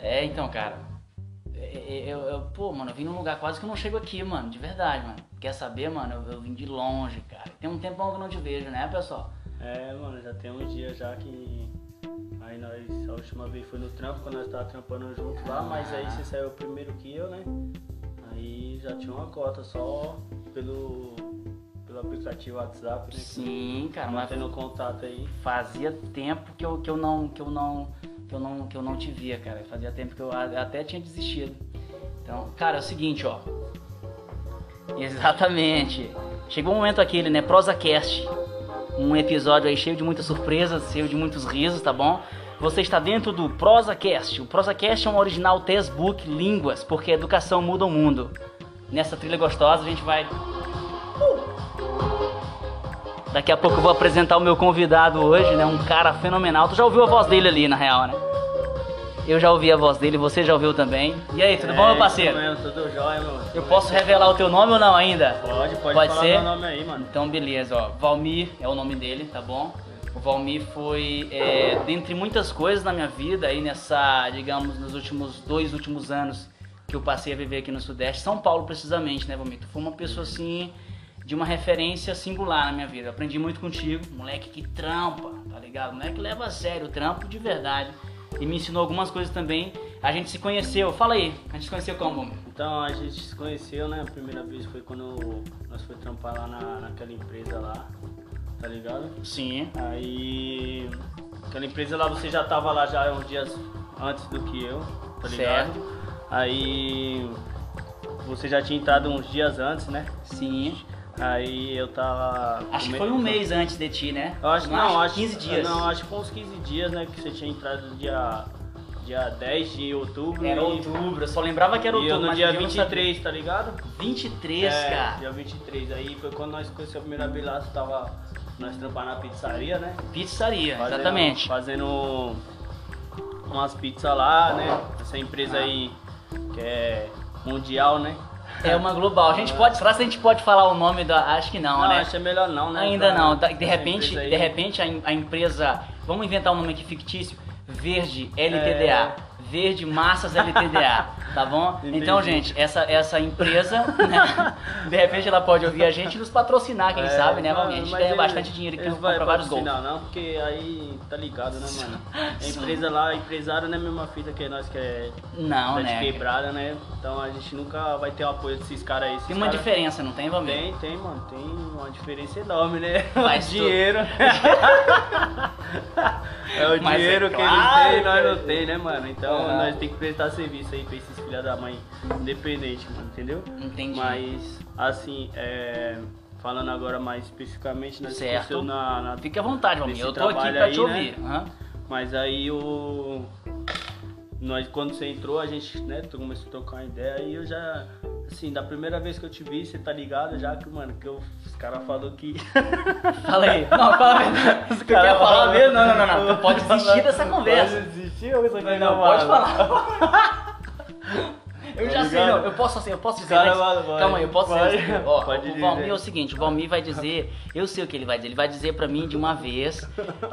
É, então, cara. é, é, Eu, eu- pô, mano, eu vim num lugar quase que eu não chego aqui, mano. De verdade, mano. Quer saber, mano? Eu, eu vim de longe, cara. Tem um tempão que eu não te vejo, né, pessoal? É, mano, já tem uns dias já que. Aí nós, a última vez foi no trampo, quando nós tava trampando junto lá, mas aí você saiu primeiro que eu, né? Aí já tinha uma cota só pelo, pelo aplicativo WhatsApp, né? Sim, cara, mas Mantendo contato aí. fazia tempo que eu, que eu não que eu não que eu não que eu não te via, cara. Fazia tempo que eu até tinha desistido. Então, cara, é o seguinte, ó. Exatamente. Chegou o momento aquele, né, ProsaCast. Um episódio aí cheio de muitas surpresas, cheio de muitos risos, tá bom? Você está dentro do ProsaCast. O ProsaCast é um original textbook línguas, porque a educação muda o mundo. Nessa trilha gostosa a gente vai Daqui a pouco eu vou apresentar o meu convidado hoje, né? Um cara fenomenal. Tu já ouviu a voz dele ali, na real, né? Eu já ouvi a voz dele, você já ouviu também. E aí, tudo bom, meu É, parceiro? Mesmo, tudo jóia, meu. Eu posso revelar o teu nome ou não ainda? Pode, pode, Pode falar ser? meu nome aí, mano. Então, beleza, ó. Valmir é o nome dele, tá bom? O Valmir foi, é, dentre muitas coisas na minha vida, aí nessa, digamos, nos últimos dois últimos anos que eu passei a viver aqui no Sudeste, São Paulo precisamente, né, Valmir? Tu foi uma pessoa assim, de uma referência singular na minha vida. Eu aprendi muito contigo, moleque que trampa, tá ligado? Moleque leva a sério o trampo de verdade. E me ensinou algumas coisas também. A gente se conheceu, fala aí, a gente se conheceu como? Então a gente se conheceu, né? A primeira vez foi quando nós foi trampar lá na, naquela empresa lá, tá ligado? Sim. Aí aquela empresa lá você já tava lá já uns dias antes do que eu, tá ligado? Certo. Aí você já tinha entrado uns dias antes, né? Sim. Aí eu tava. Acho que foi um mês antes de ti, né? Eu acho, não, acho 15 dias. Não, acho que foi uns 15 dias, né? Que você tinha entrado no dia, dia 10 de outubro. Era e- outubro, eu só lembrava que era E eu outubro. no dia não saber. 23, tá ligado? 23, é, cara. dia 23. Aí foi quando nós conhecemos a primeira vez lá, tava nós trampando na pizzaria, né? Pizzaria, Fazendo- exatamente. Fazendo umas pizzas lá, né? Essa empresa aí que é mundial, né? É uma global. A gente pode. Será que a gente pode falar o nome da. Acho que não, Não, né? acho que é melhor não, né? Ainda Pra- não. De repente, de repente a, em- a empresa. Vamos inventar um nome aqui fictício. Verde LTDA. Verde Massas LTDA. Tá bom? Entendi. Então, gente, essa, essa empresa, né, de repente ela pode ouvir a gente e nos patrocinar, quem É, sabe, né? não, A gente ganha ele- bastante dinheiro aqui compra vários gols. patrocinar, não, porque aí tá ligado, né, mano? A empresa lá, empresário não é a mesma fita que nós que é Não, né? quebrada, né? Então a gente nunca vai ter o apoio desses caras aí. Esses Tem uma cara- diferença, não tem, Valmir? Tem, tem, mano. Tem uma diferença enorme, né? Mas dinheiro. é o Mas é dinheiro que claro, eles têm, nós não tem, né, mano? Então Aham. nós tem que prestar serviço aí pra esses filha da mãe independente, mano, entendeu? Entendi. Mas, assim, é, falando agora mais especificamente, nós Certo. conheceu na, na Fique à vontade, Valmir. Nesse Eu tô aqui pra aí, te ouvir. né? Aham. mas aí o. Nós, quando você entrou, a gente, né, tu começou a trocar uma ideia e eu já, assim, da primeira vez que eu te vi, você tá ligado já que, mano, que eu, os caras falaram que. Fala aí. Não, fala aí. Você Cara, quer falar fala- mesmo? Não, não, não, não. Pode desistir dessa conversa. Pode desistir ou você quer Não, pode falar. Eu já Tá sei, ligado? não, eu posso assim, eu posso dizer. Cara, antes- vai. Calma aí, eu posso Vai. dizer. Ó, Pode o. Valmir é o seguinte, o Valmir vai dizer, eu sei o que ele vai dizer, ele vai dizer pra mim de uma vez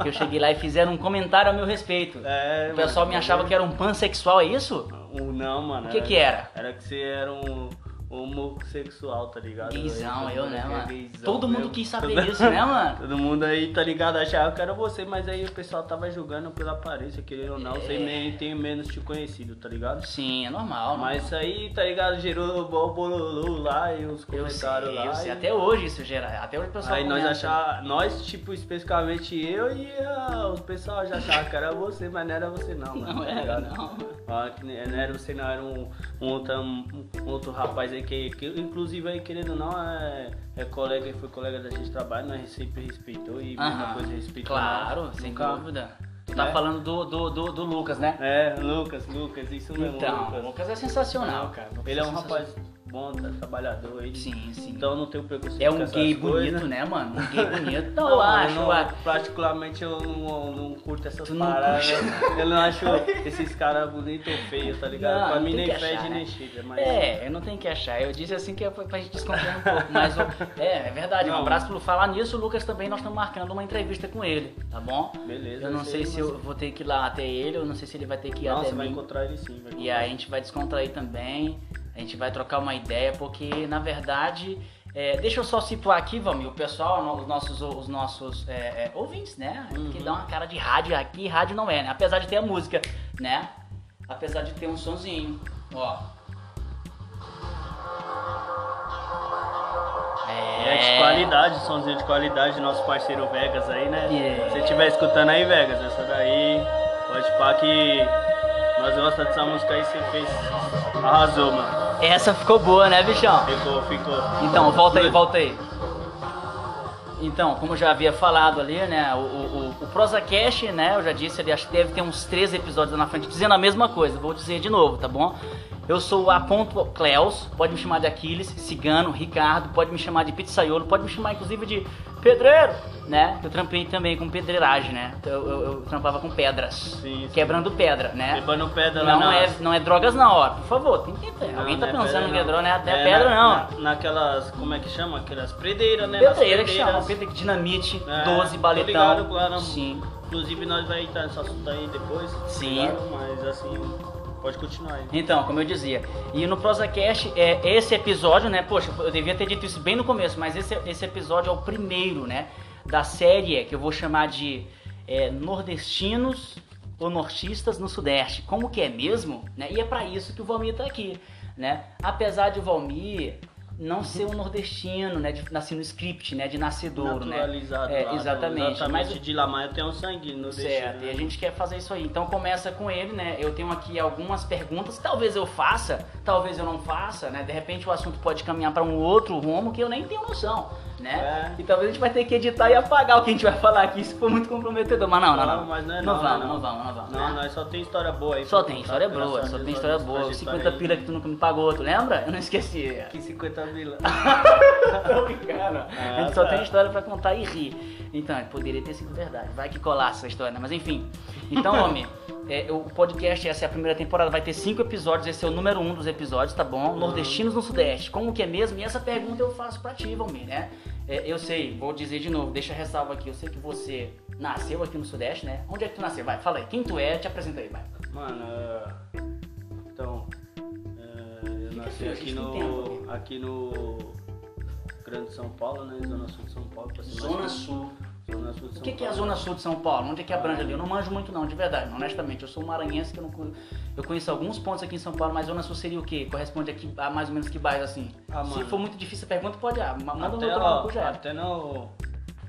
que eu cheguei lá e fizeram um comentário a meu respeito. É, o pessoal mano, me achava que era um pansexual, é isso? Não, mano. O que que era? Era que você era um homossexual, tá ligado? Gaysão, Todo eu, né, é mano? gaysão Todo mundo mesmo. quis saber isso, né, mano? Todo mundo aí, tá ligado? Achava que era você, mas aí o pessoal tava julgando pela aparência, querendo ou não. É. Você nem tem menos te conhecido, tá ligado? Sim, é normal, Mas isso aí, tá ligado? Gerou o bololô lá e os Eu sei, comentários lá. eu sei. e- Até hoje isso gera. Até hoje o pessoal. Aí nós achava, nós, tipo, especificamente eu e ah, os pessoal já achavam que era você, mas não era você não, mano. Não tá era, não. Ah, não era você não, era um, um outro, um outro rapaz aí que, que, inclusive aí, querendo ou não, é, é colega, foi colega da gente de trabalho, nós sempre respeitou e mesma Aham. coisa respeitou. Claro, nós. sem Nunca- dúvida. Tu tá Né? falando do, do, do, do Lucas, né? É, Lucas, Lucas, isso mesmo, Então, o Lucas. Lucas é sensacional, cara. Lucas Ele é um sensacional. rapaz bom, tá trabalhador. Ele, Sim, sim. Então não tenho preconceito É um gay coisas. bonito, né, mano? Um gay bonito. Não, Não, eu acho, não, particularmente eu não, não curto essas Tu não paradas. curte? Eu não acho esses caras bonitos ou feios, tá ligado? Não, pra não mim tem nem fede achar, nem né? chega. Mas É, eu não tenho que achar. Eu disse assim que é pra gente descontrair um pouco. Mas, o- é, é verdade. Um Não. abraço pelo falar nisso. O Lucas também, nós estamos marcando uma entrevista com ele, tá bom? Beleza. Eu não sei aí, se mas- eu vou ter que ir lá até ele, eu não sei se ele vai ter que ir Não, até você vai mim. encontrar ele sim. Vai E encontrar. aí a gente vai descontrair também, a gente vai trocar uma ideia, porque na verdade, é, deixa eu só situar aqui, Valmir, o pessoal, os nossos, os nossos é, é, ouvintes, né? Que Uhum. dá uma cara de rádio aqui, rádio não é, né? Apesar de ter a música, né? Apesar de ter um sonzinho, ó. É de qualidade, somzinho de qualidade, nosso parceiro Vegas aí, né? Yeah. Se você estiver escutando aí, Vegas, essa daí, pode pá que nós gostamos dessa música aí, você fez. Arrasou, mano. Essa ficou boa, né, bichão? Ficou, ficou. Então, volta aí, volta aí. Então, como eu já havia falado ali, né, o, o, o- ProsaCast, né, eu já disse ali, acho que deve ter uns 13 episódios lá na frente dizendo a mesma coisa, vou dizer de novo, tá bom? Eu sou o Aponto Cleus, pode me chamar de Aquiles, Cigano, Ricardo, pode me chamar de Pizzaiolo, pode me chamar inclusive de Pedreiro, né? Eu trampei também com pedreiragem, né? Eu, eu- eu trampava com pedras, Sim, sim. quebrando pedra, né? Levando pedra lá Não na... é, não é drogas na hora, por favor, tem que. Não, Alguém tá não é pensando que é não. droga, não é, não é pedra na- não. na- naquelas, como é que chama? Aquelas predeiras, né? Pedreira que chama, predeiras. pedra dinamite, É, 12, tô baletão. ligado, claro. Sim. Inclusive nós vai entrar nesse assunto aí depois. Sim. ligado? Mas assim, pode continuar aí. Então, como eu dizia. E no ProsaCast, é, esse episódio, né? Poxa, eu devia ter dito isso bem no começo, mas esse, esse episódio é o primeiro, né? Da série que eu vou chamar de é, Nordestinos ou Nortistas no Sudeste. Como que é mesmo? Né? E é pra isso que o Valmir tá aqui, né? Apesar de o Valmir não ser um nordestino, né? De nascer no script, né? De nascedouro, né? Naturalizado. É, lá, exatamente. Exatamente. Mas- de Lamar eu tenho um sangue no Certo, e a gente quer fazer isso aí. Então começa com ele, né? Eu tenho aqui algumas perguntas, talvez eu faça, talvez eu não faça, né? De repente o assunto pode caminhar para um outro rumo que eu nem tenho noção, né? É. E talvez a gente vai ter que editar e apagar o que a gente vai falar aqui se for muito comprometedor. Mas não, não, não. Não, mas não é não, não, vamos, não. não vamos, não vamos. Não, né? nós só tem história boa aí. Só tem história boa, só tem história boa. Os trajetória 50 aí. pila que tu nunca me pagou, tu lembra? Eu não esqueci. Que 50 mil. Tô brincando. a gente só tá. tem história pra contar e rir. Então, poderia ter sido verdade. Vai que colasse essa história, né? Mas enfim. Então, homem, é, o podcast, essa é a primeira temporada, vai ter cinco episódios. Esse é o número um dos episódios, tá bom? Nordestinos no Sudeste. Como que é mesmo? E essa pergunta eu faço pra ti, Valmir, né? É, eu sei, vou dizer de novo, deixa a ressalva aqui. Eu sei que você nasceu aqui no Sudeste, né? Onde é que tu nasceu? Vai, fala aí. Quem tu é? Te apresenta aí, vai. Mano, é, então, é, eu Fica nasci aqui no, aqui no Grande São Paulo, né? Zona Sul de São Paulo. pra ser Zona. Sul. O que, que é a. Zona Sul de São Paulo? Onde é que abrange ali? Eu não manjo muito não, de verdade, honestamente. Eu sou um maranhense que eu não conheço. Eu conheço alguns pontos aqui em São Paulo, mas Zona Sul seria o quê? Corresponde aqui a mais ou menos que bairro assim? Ah, Se for muito difícil a pergunta, pode ah, ma- manda um Até, outro ó, lá, já. até no,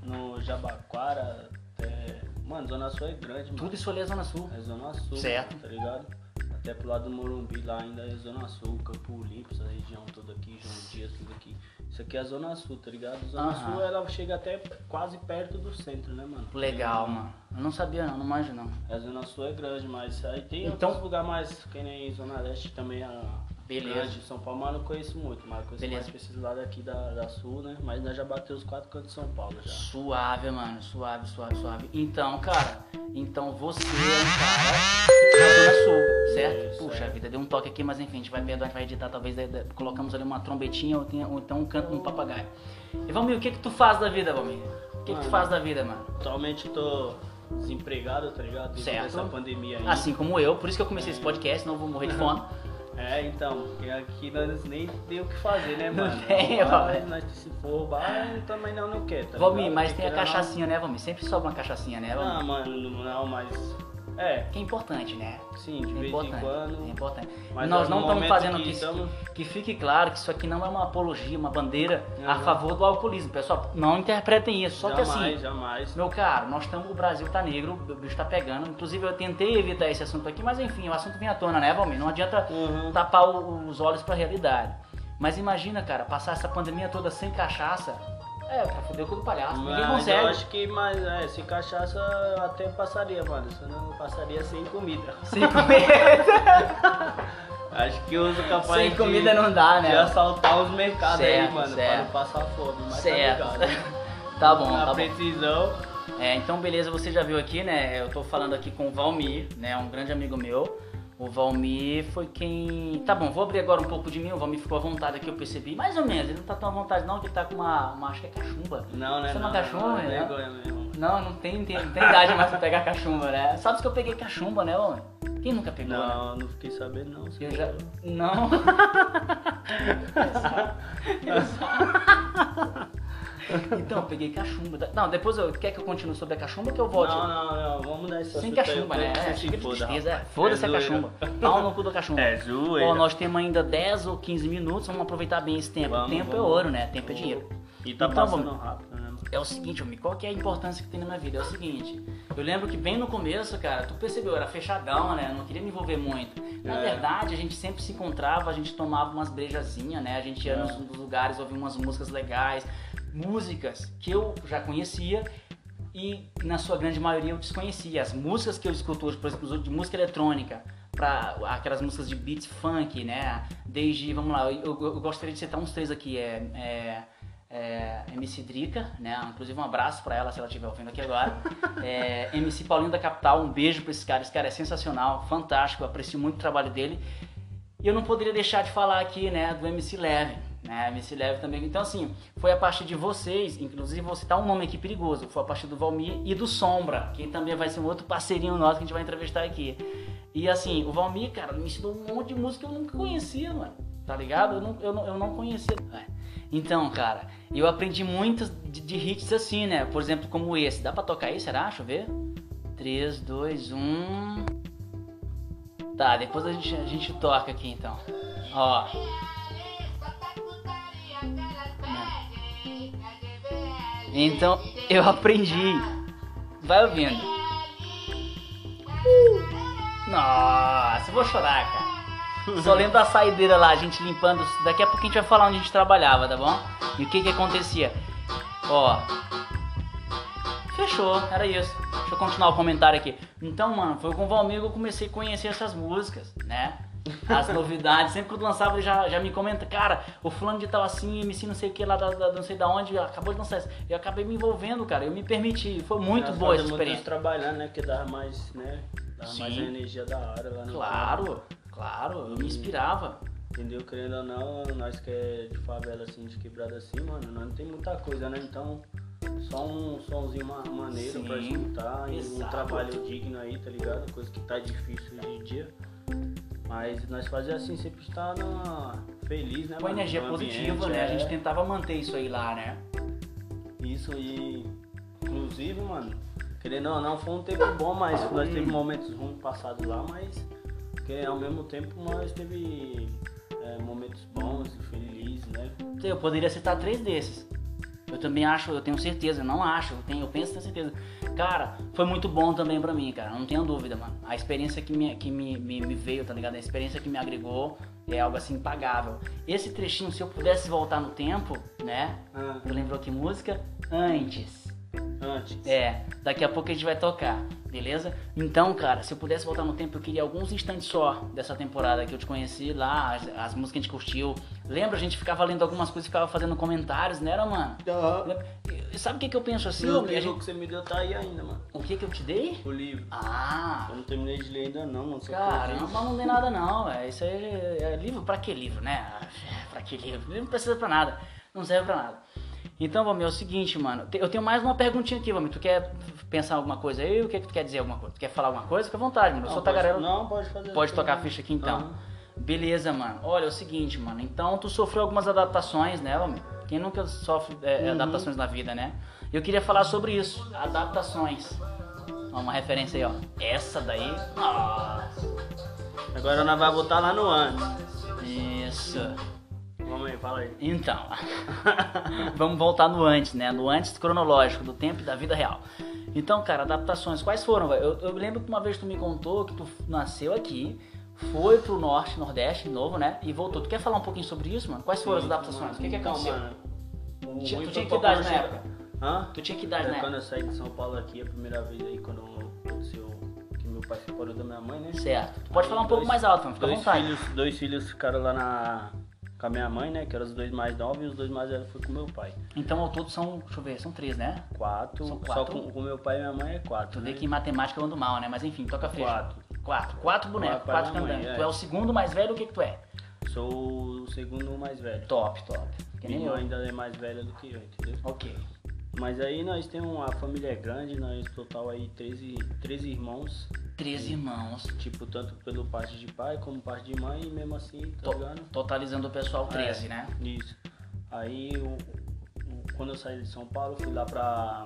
no Jabaquara, até... Mano, Zona Sul é grande, mano. Tudo isso ali é Zona Sul. É Zona Sul, Certo. tá ligado? Até pro lado do Morumbi lá ainda é Zona Sul, Campo Limpo, essa região toda aqui, João Dias, tudo aqui. Isso aqui é a Zona Sul, tá ligado? Zona Aham. Sul ela chega até quase perto do centro, né, mano? Legal, mano. Eu não sabia não, não manjo não. A Zona Sul é grande, mas aí tem Então- outros lugares mais, que nem Zona Leste também, a Beleza. grande, São Paulo, mas eu não conheço muito, mas eu conheço Beleza. mais pra esses lados aqui da, da Sul, né? Mas nós já bateu os quatro cantos de São Paulo já. Suave, mano. Suave, suave, suave. Então, cara, então você é um cara Zona é. vida, deu um toque aqui, mas enfim, a gente vai perdoar, a gente vai editar, talvez de- de- colocamos ali uma trombetinha ou, tenha- ou então um canto um papagaio. E Valmir, o que que tu faz da vida, Valmir? O que que tu Mano. faz da vida, mano? Atualmente tô desempregado, tá ligado? Devido Certo. essa pandemia aí. Assim como eu, por isso que eu comecei esse podcast, eu vou morrer de fome. É, então, porque aqui nós nem tem o que fazer, né, mano? tem, Mas ó. nós se for roubar, também não, não quer, tá Valmir, mas tem a ou não- cachaçinha, né, Valmir? Sempre sobra uma cachaçinha, né, Valmir? Não, mano, não, mas. É, Que é importante, né? sim, de É vez importante, em quando. é importante. Mas Nós no não estamos fazendo que que, estamos- que fique claro que isso aqui não é uma apologia, uma bandeira a Uhum. favor do alcoolismo. Pessoal, não interpretem isso. Só que jamais, assim, jamais. meu caro, nós estamos, o Brasil tá negro, o bicho tá pegando. Inclusive eu tentei evitar esse assunto aqui, mas enfim, o assunto vem à tona, né, Valmir? Não adianta Uhum. tapar os olhos pra realidade. Mas imagina, cara, passar essa pandemia toda sem cachaça, É, pra foder o cu do palhaço. Ninguém Mas consegue. eu acho que mais, é, se cachaça eu até passaria, mano. Só não passaria sem comida. Sem comida. Acho que uso capaz Sem de, comida não dá, de né? assaltar os mercados aí, Certo, mano, certo. pra não passar fome. Mas Certo. tá ligado. Tá bom, Na tá bom. precisão. É, então beleza, você já viu aqui, né? Eu tô falando aqui com o Valmir, né? Um grande amigo meu. O Valmir foi quem. Tá bom, vou abrir agora um pouco de mim. O Valmir ficou à vontade aqui, eu percebi. Mais ou menos, ele não tá tão à vontade, não, que ele tá com uma. uma acho que é cachumba. Não, né? Você é não, uma cachumba, não, né? Não, não tem, tem, não tem idade mais pra pegar cachumba, né? Sabe que eu peguei cachumba, né, homem? Quem nunca pegou, né? Não, não fiquei sabendo não. Eu já. Não. então, eu peguei cachumba. Não, depois eu. Quer que eu continue sobre a cachumba que eu volte? Não, não, não, vamos dar esse Sem cachumba, né? que É, você chega se de foda, tristeza. rapaz. Foda-se a É zoeira. cachumba. Pau no cu da cachumba. É zoeira. Ó, nós temos ainda 10 ou 15 minutos, vamos aproveitar bem esse tempo. Vamos, tempo é vamos. ouro, né? Tempo é dinheiro. E tá Então, passando vamos. rápido, né? É o seguinte, homem, qual que é a importância que tem na minha vida? É o seguinte, eu lembro que bem no começo, cara, tu percebeu, eu era fechadão, né? Eu não queria me envolver muito. Na É. verdade, a gente sempre se encontrava, a gente tomava umas brejazinhas, né? A gente ia É. nos, nos lugares, ouvia umas músicas legais, músicas que eu já conhecia e na sua grande maioria eu desconhecia. As músicas que eu escuto hoje, por exemplo, de música eletrônica, para aquelas músicas de beats funk, né? Desde, vamos lá, eu, eu- eu gostaria de citar uns três aqui, é, é, é, MC Drica, né? Inclusive um abraço pra ela se ela estiver ouvindo aqui agora. É, MC Paulinho da Capital, um beijo pra esse cara. Esse cara é sensacional, fantástico, aprecio muito o trabalho dele. E eu não poderia deixar de falar aqui, né, do MC Leve, né? MC Leve também. Então assim, foi a partir de vocês, inclusive vou citar um nome aqui perigoso, foi a partir do Valmir e do Sombra, que também vai ser um outro parceirinho nosso que a gente vai entrevistar aqui. E assim, o Valmir, cara, me ensinou um monte de música que eu nunca conhecia, mano. Tá ligado? Eu não, eu não, eu não conhecia. É. Então, cara, eu aprendi muitos de, de hits assim, né? Por exemplo, como esse. Dá pra tocar aí, será? Deixa eu ver. 3, 2, 1. Tá, depois a gente, a gente toca aqui então. Ó. Então, eu aprendi. Vai ouvindo. Nossa, eu vou chorar, cara. Só lembro da saideira lá, a gente limpando. Daqui a pouco a gente vai falar onde a gente trabalhava, tá bom? E o que que acontecia? Ó. Fechou, era isso. Deixa eu continuar o comentário aqui. Então, mano, foi com o Valmir que eu comecei a conhecer essas músicas, né? As novidades. Sempre quando lançava ele já, já me comenta, cara, o fulano de tal assim, MC não sei o que lá, da, da- não sei da onde, acabou de lançar isso. Eu acabei me envolvendo, cara. Eu me permiti. Foi muito Nós boa essa fazemos experiência. muito trabalhando, né? Que dava mais, né? Dava mais Sim. energia da hora lá no Claro, claro, eu me inspirava. Entendeu? Querendo ou não, nós que é de favela assim, de quebrada assim, mano, nós não tem muita coisa, né? Então, só um somzinho ma- maneiro pra Sim, escutar e um trabalho digno aí, tá ligado? Coisa que tá difícil hoje em dia. Mas nós fazíamos assim, sempre estar na... feliz, né? Com energia positiva, ambiente, né? A é. gente tentava manter isso aí lá, né? Isso e inclusive, mano, querendo ou não, foi um tempo bom, mas nós teve momentos ruins passados lá, mas que ao mesmo tempo nós teve é, momentos bons e felizes, né? Eu poderia citar três desses. Eu também acho, eu tenho certeza, não acho, eu, tenho, eu penso tenho certeza. Cara, foi muito bom também pra mim, cara, não tenho dúvida, mano. A experiência que, me, que me, me, me veio, tá ligado? A experiência que me agregou é algo assim impagável. Esse trechinho, se eu pudesse voltar no tempo, né? Ah, lembrou que música? Antes. Antes. É, daqui a pouco a gente vai tocar, beleza? Então, cara, se eu pudesse voltar no tempo, eu queria alguns instantes só dessa temporada que eu te conheci lá, as, as músicas que a gente curtiu. Lembra? A gente ficava lendo algumas coisas e ficava fazendo comentários, né, era, mano? E Sabe o que, que eu penso assim? o livro gente- que você me deu tá aí ainda, mano. O que que eu te dei? O livro. Ah, Eu não terminei de ler ainda não, mano. Só caramba, não dei nada não, é. Isso aí é, é livro, pra que livro, né? Pra que livro? Livro não precisa pra nada, não serve pra nada. Então, Valmir, é o seguinte, mano. Eu tenho mais uma perguntinha aqui, Valmir. Tu quer pensar alguma coisa aí? O que que tu quer dizer alguma coisa? Tu quer falar alguma coisa? Fica à vontade, mano. Eu sou pode, tagarela. Não, pode fazer. Pode tocar a ficha aqui então. Aham. Beleza, mano. Olha, é o seguinte, mano. Então tu sofreu algumas adaptações, né, homem? Quem nunca sofre é, Uhum. adaptações na vida, né? Eu queria falar sobre isso. Adaptações. Ó, uma referência aí, ó. Essa daí. Nossa. Agora nós vamos botar lá no antes. Isso. Vamos aí, fala aí. Então, vamos voltar no antes, né? No antes cronológico, do tempo e da vida real. Então, cara, adaptações, quais foram? Eu, eu lembro que uma vez tu me contou que tu nasceu aqui, foi pro norte, nordeste de novo, né? E voltou. Tu quer falar um pouquinho sobre isso, mano? Quais foram as adaptações? O que, que Então, aconteceu? mano, o o Tinha- ruim tu tinha que idade na época? Hã? Tu tinha que idade É, na quando época? eu saí de São Paulo aqui, a primeira vez aí, quando aconteceu que meu pai separou da minha mãe, né? Certo. Tu pode Aí falar um pouco dois- mais alto, mano. Fica à Dois vontade. filhos, dois filhos ficaram lá na, com a minha mãe, né? Que eram os dois mais novos e os dois mais velhos foi com meu pai. Então ao todo são, deixa eu ver, são três, né? Quatro, São só quatro? com, com meu pai e minha mãe é quatro. Tu vê né? que em matemática eu ando mal, né? Mas enfim, toca ficha. Quatro. Quatro. Quatro bonecos, quatro candangos. é. Tu é o segundo mais velho, o que que tu é? Sou o segundo mais velho. Top, top. Que nem Minha eu. ainda é mais velha do que eu, entendeu? Ok. Mas aí nós temos uma família grande, nós total aí 13, 13 irmãos, Três irmãos. tipo, tanto pelo parte de pai como parte de mãe, e mesmo assim, tá To- ligado? totalizando o pessoal 13, É, né? Isso. Aí, o- o- quando eu saí de São Paulo, fui lá pra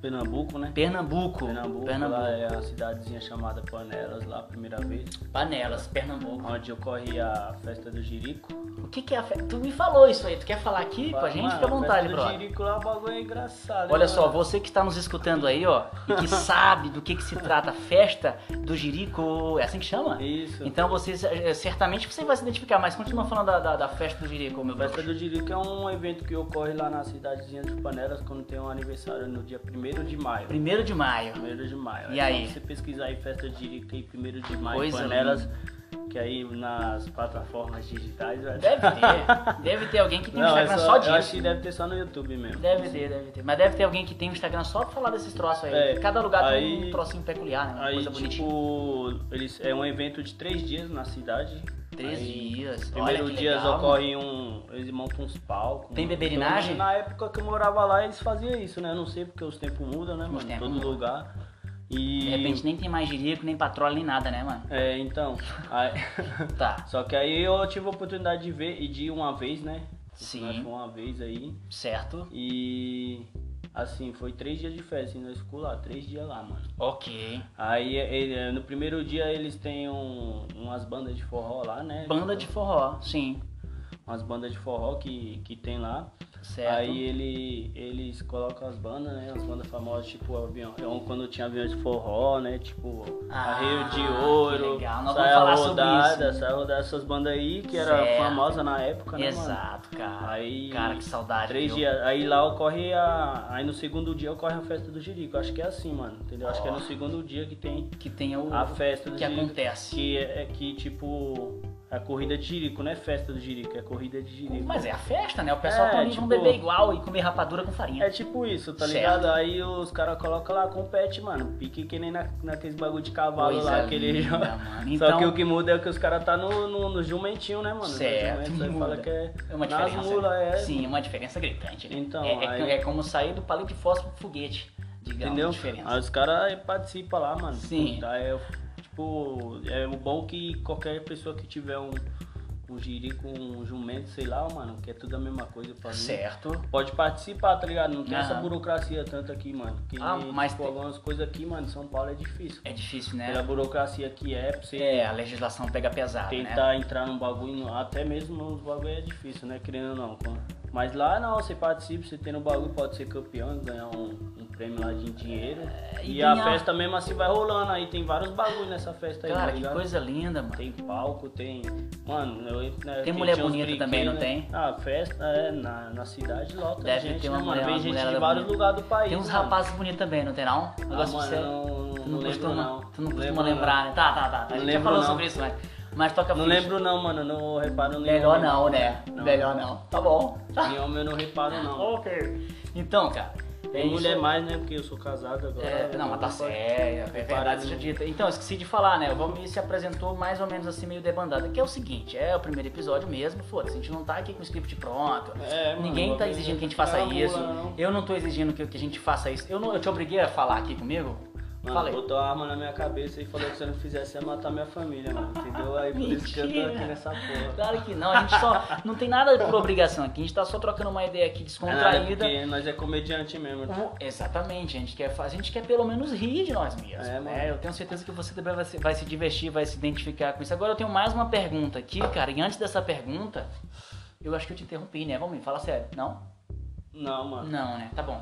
Pernambuco, né? Pernambuco. Pernambuco, Pernambuco. é a cidadezinha chamada Panelas, lá primeira vez, Panelas, Pernambuco. onde ocorre a festa do Jirico. O que que é a festa? Tu me falou isso aí. Tu quer falar aqui com a gente? Mano, Fica à vontade, a festa brother. do Jirico lá, o bagulho é engraçado. Olha né, só, mano? você que está nos escutando aí, ó, e que sabe do que, que se trata a festa do Jirico, é assim que chama? Isso. Então você eh, certamente você vai se identificar, mas continua falando da, da, da festa do Jirico, meu A Festa do Jirico é um evento que ocorre lá na cidadezinha de Panelas quando tem um aniversário no dia 1 de maio. Primeiro de maio. 1 de maio. E aí? Se você pesquisar aí Festa de aí 1 de maio, Coisa Panelas, que aí nas plataformas digitais vai Deve ter. Deve ter alguém que tem um Não, é Instagram só, só, eu acho que disso. deve ter só no YouTube mesmo. Deve ter, deve ter. Mas deve ter alguém que tem um Instagram só pra falar desses troços aí. É, Cada lugar tem aí- um trocinho peculiar, né? Uma Aí, coisa bonitinha. tipo, eles, é um evento de três dias na cidade. Três Aí, dias. Primeiro Olha que dia legal, ocorre um. Eles montam uns palcos. Tem beberinagem? Na época que eu morava lá, eles faziam isso, né? Eu não sei porque os tempos mudam, né, mano? Em todo mudam. lugar. E. De repente nem tem mais Jirico, nem patrulha, nem nada, né, mano? É, então. aí- Tá. Só que aí eu tive a oportunidade de ver e de ir uma vez, né? Sim. Nós uma vez aí. Certo. E. Assim, foi três dias de festa e nós ficamos lá, três dias lá, mano. Ok. Aí ele- no primeiro dia eles têm um- umas bandas de forró lá, né? Banda de forró, sim. Umas bandas de forró que, que tem lá. Certo. Aí ele, eles colocam as bandas, né? As bandas famosas, tipo avião. é Quando tinha aviões de forró, né? Tipo Ah, Arreio de Ouro. legal. Nós sai vamos falar sobre rodada, isso. rodada essas bandas aí, que era Certo. famosa na época, né, mano? Exato, cara. Aí, cara, que saudade. Três viu? dias. Aí lá ocorre a. Aí no segundo dia ocorre a festa do Jirico. Acho que é assim, mano. Entendeu? Acho que é no segundo dia que tem Que tem o. a festa do que Jirico. acontece. Que é, é que, tipo. É a corrida de Jirico, não é festa do Jirico, é corrida de Jirico. Mas é a festa, né? O pessoal É, tá ali, tipo- vão beber igual e comer rapadura com farinha. É tipo isso, tá Certo. ligado? Aí os caras colocam lá, compete, mano. Pique que nem na, naqueles bagulho de cavalo Coisa lá, aquele. linda, mano. Só Então- que o que muda é que os caras tá no, no, no jumentinho, né, mano? Certo, No jumento, Você fala que é. É uma diferença. mulas, é. Sim, uma diferença gritante. né? Então, é, é- aí- é como sair do palito de fósforo pro foguete. Digamos Entendeu? Aí os caras participam lá, mano. Sim. Tá, é, tipo, é o bom que qualquer pessoa que tiver um, um jirico, um jumento, sei lá, mano, que é tudo a mesma coisa pra mim. Certo. Pode participar, tá ligado? Não tem essa burocracia tanto aqui, mano. Porque Ah, mas tipo, tem- algumas coisas aqui, mano, em São Paulo é difícil. É difícil, né? Pela burocracia que é, pra você É, a legislação pega pesado, né? tentar entrar num bagulho, até mesmo nos bagulho é difícil, né? Querendo ou não. Mas lá não, você participa, você tem no bagulho, pode ser campeão, ganhar um, um prêmio lá de dinheiro. É, e e a festa mesmo assim vai rolando, aí tem vários bagulhos nessa festa aí, Cara, tá que ligado? coisa linda, mano. Tem palco, tem. Mano, eu, né, Tem mulher bonita também, não tem? né? Ah, festa é na, na cidade lota. Deve gente, ter uma né, mulher- mano? Vem gente de vários lugares do país. Tem uns mano. rapazes bonitos também, não tem não? Ah, Negócio mano, de ser- não, Tu não, não costuma, não. tu não costuma lembro, lembrar, né? Tá, tá, tá. A Não gente já falou não. sobre isso, mas, mas toca Não ficha. lembro não, mano. Não reparo nenhum. Melhor não, né? Não. Melhor não. Tá bom. Em homem eu não reparo não. Ok. Então, cara. Tem é isso mulher mais, né? Porque eu sou casado agora. É, não, mas tá sério, é verdade seja dita. Então, esqueci de falar, né? O Valmir se apresentou mais ou menos assim, meio debandado. Que é o seguinte, é o primeiro episódio mesmo, foda-se, a gente não tá aqui com o script pronto. É, mano, Ninguém tá exigindo que a gente não faça é isso. não. Eu não tô exigindo que, que a gente faça isso. Eu, não, eu te obriguei a falar aqui comigo? Mano, Falei. botou a arma na minha cabeça e falou que se eu não fizesse ia matar minha família, mano. Entendeu? Aí por isso que eu tô aqui nessa porra. Claro que não, a gente só. Não tem nada por obrigação aqui, a gente tá só trocando uma ideia aqui É, descontraída. porque nós é comediante mesmo. O- Exatamente, a gente, quer, a gente quer pelo menos rir de nós mesmos. É, mano. né? Eu tenho certeza que você também vai se, vai se divertir, vai se identificar com isso. Agora eu tenho mais uma pergunta aqui, cara, e antes dessa pergunta, eu acho que eu te interrompi, né? Vamos me fala sério. Não? Não, mano. Não, né? Tá bom.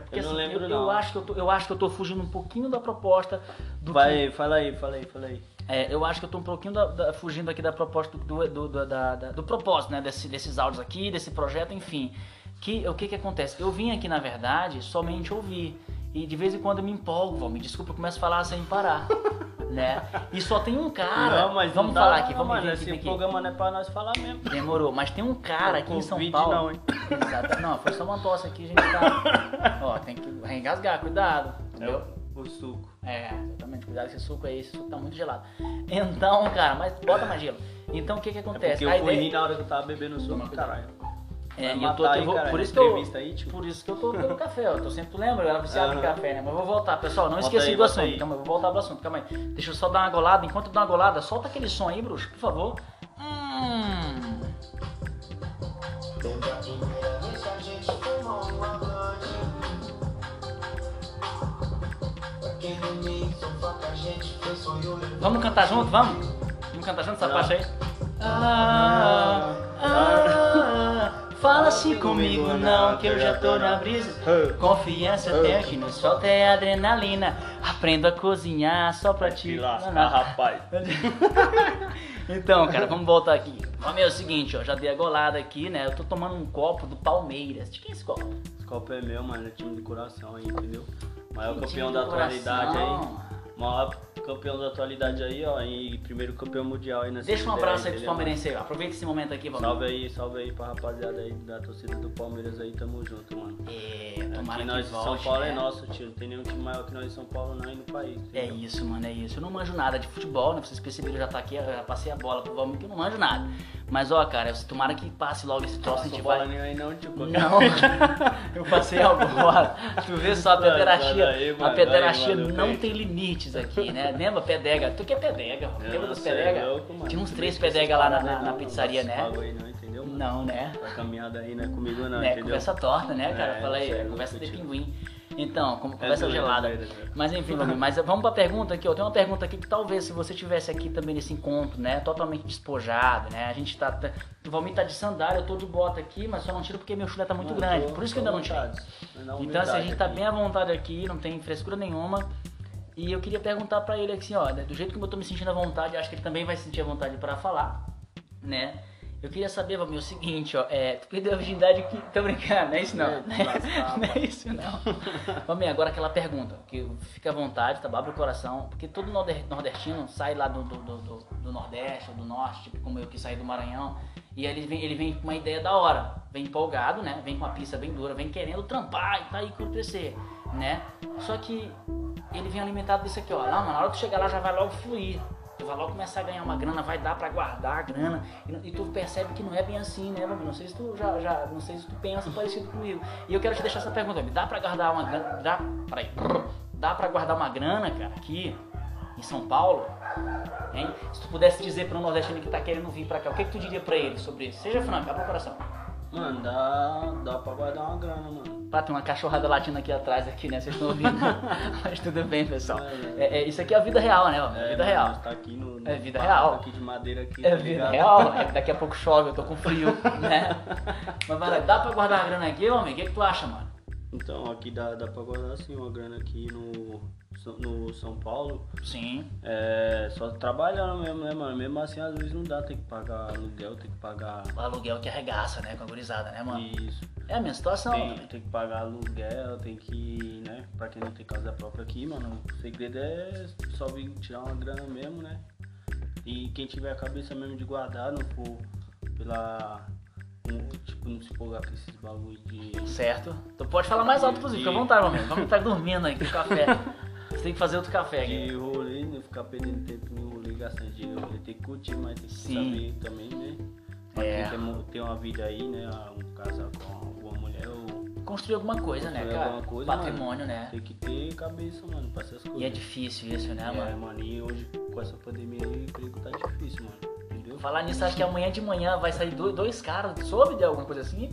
É porque Eu não assim, lembro, eu, não. eu acho que eu, tô, eu acho que eu tô fugindo um pouquinho da proposta do que, Vai, fala aí, fala aí, fala aí. é, eu acho que eu tô um pouquinho da- da- fugindo aqui da proposta do, do, do, da- da- do propósito, né? Desse- desses áudios aqui, desse projeto, enfim. que o que que acontece? Eu vim aqui, na verdade, somente ouvir. E de vez em quando eu me empolgo, Val, me desculpa, eu começo a falar sem parar. né? E só tem um cara. não, mas vamos não falar dá, aqui, não, vamos mano, esse aqui, programa não é pra nós falar mesmo. Demorou, mas tem um cara aqui em São Paulo. não, hein? Exato. Não, foi só uma tosse aqui, a gente tá. Ó, tem que engasgar, cuidado. Entendeu? O suco. É, exatamente. Cuidado com esse suco aí, esse suco tá muito gelado. Então, cara, mas bota mais gelo. Então o que que É acontece? porque eu fui ideia- na hora que eu tava bebendo suco, caralho. É, e eu tô, eu aí, vou- caralho, por isso que eu, aí, tipo. por isso que eu tô pelo café, ó. Tô sempre, tu lembra? Eu era viciado em café, né? Mas eu vou voltar, pessoal. Não Volta esqueci aí, do assunto. aí. Calma, eu vou voltar pro assunto. Calma aí. Deixa eu só dar uma golada. Enquanto eu dou uma golada, solta aquele som aí, bruxo, por favor. Hum. Vamos cantar junto? Vamos? Vamos cantar junto essa Não. parte aí? Ah, ah, fala assim comigo não, que eu já tô na brisa. Confiança tem que nos falta é adrenalina. Aprendo a cozinhar só pra te. Lascar, não. rapaz. Então, cara, vamos voltar aqui. Meu, é o seguinte, ó, já dei a golada aqui, né? Eu tô tomando um copo do Palmeiras. De quem é esse copo? Esse copo é meu, mano. É time de coração aí, entendeu? Maior campeão da atualidade aí. Maior campeão da atualidade aí, ó. E primeiro campeão mundial aí nessa Deixa um abraço aí pros palmeirenses aí. Aproveita esse momento aqui, vamos. Salve aí, salve aí pra rapaziada aí da torcida do Palmeiras aí, tamo junto, mano. É, tomara Aqui que nós, volte, São Paulo né? é nosso, tio. Não tem nenhum time maior que nós em São Paulo não aí no país. É entendeu? isso, mano, é isso. Eu não manjo nada de futebol, né? Vocês perceberam, já tá aqui, eu já passei a bola pro Valmir que eu não manjo nada. Mas, ó, cara, tomara que passe logo esse troço, a Não gente vai... nem aí não, tio. Não, eu passei a bola. Tu vê só, a pederastia, a pederastia não tem limites aqui, né? Lembra pedega? Tu que é pedega, Não, lembra dos cê é pedega? louco. Tinha uns três pedega lá na, na- na pizzaria, né? aí, não, entendeu? Não, né? Essa caminhada aí não é comigo não, né? Conversa torta, né, cara? É, Fala aí, é conversa de pinguim. Então, como conversa zoeira, gelada. é. Mas enfim, Valmir, mas vamos pra pergunta aqui, ó. Tem uma pergunta aqui que talvez se você tivesse aqui também nesse encontro, né? Totalmente despojado, né? A gente tá. tá o Valmir tá de sandália, eu tô de bota aqui, mas só não tiro porque meu chulé tá muito grande. tô- Por isso que eu ainda não na Então, assim, a gente tá bem à vontade aqui, não tem frescura nenhuma. E eu queria perguntar pra ele assim, ó, né, do jeito que eu tô me sentindo à vontade, acho que ele também vai se sentir à vontade pra falar, né? Eu queria saber, Valmir, o seguinte, ó, é, tu perdeu a virgindade aqui, tô brincando, não é isso não, É, não é, isso não. Valmir, agora aquela pergunta, que fica à vontade, tá, abre o coração, porque todo norde- nordestino sai lá do, do, do, do- Nordeste ou do Norte, tipo como eu que saí do Maranhão, e aí ele vem, ele vem com uma ideia da hora, vem empolgado, né? Vem com uma pista bem dura, vem querendo trampar e tá aí acontecer, né? Só que ele vem alimentado disso aqui, ó. Não, mano, na hora que tu chegar lá já vai logo fluir. Tu vai logo começar a ganhar uma grana, vai dar pra guardar a grana. E, e tu percebe que não é bem assim, né, mano? Não sei se tu já, já não sei se tu pensa parecido comigo. E eu quero te deixar essa pergunta, me dá pra guardar uma grana. Dá. Peraí. Dá pra guardar uma grana, cara, aqui em São Paulo? Hein? Se tu pudesse dizer para um nordestino que tá querendo vir pra cá, o que, que tu diria pra ele sobre isso? Seja franco, abre o coração. Mano, dá, dá pra guardar uma grana, mano. Pá, tem uma cachorrada latindo aqui atrás, aqui, né? Vocês estão ouvindo? Mas tudo bem, pessoal. É, é, isso aqui é a vida real, né? ó? É, vida mano, real. Tá aqui no, no É vida real. aqui de madeira aqui, É tá vida real. É que daqui a pouco chove, eu tô com frio, né? Mas lá, dá pra guardar a grana aqui, homem? O que, que tu acha, mano? Então, aqui dá, dá pra guardar assim uma grana aqui no, no São Paulo. Sim. É só trabalhando mesmo, né, mano? Mesmo assim, às vezes não dá, tem que pagar aluguel, tem que pagar O aluguel que arregaça, né? Com a gurizada, né, mano? isso. É a minha situação Tem, também. tem que pagar aluguel, tem que, né? Pra quem não tem casa própria aqui, mano, o segredo é só vir tirar uma grana mesmo, né? E quem tiver a cabeça mesmo de guardar, não for pela. Tipo, não se empolgar com esses bagulho de. Certo? Tu pode falar mais alto, inclusive, fica à vontade, meu amigo. Vamos estar dormindo aí com o café. Você tem que fazer outro café aqui. De rolê, não ficar perdendo tempo no rolê, gastando dinheiro. Rolê tem que curtir, mas tem que Sim. saber também, né? Pra É. quem tem, tem uma vida aí, né? Um casal com uma mulher, ou Construir alguma coisa, né, Construir cara? alguma coisa, Patrimônio, né? tem que ter cabeça, mano, pra essas coisas. E é difícil isso, né, É, mano? mano, e hoje com essa pandemia aí, o emprego tá difícil, mano. Falar nisso, acho que amanhã de manhã vai sair dois, dois caras, soube de alguma coisa assim?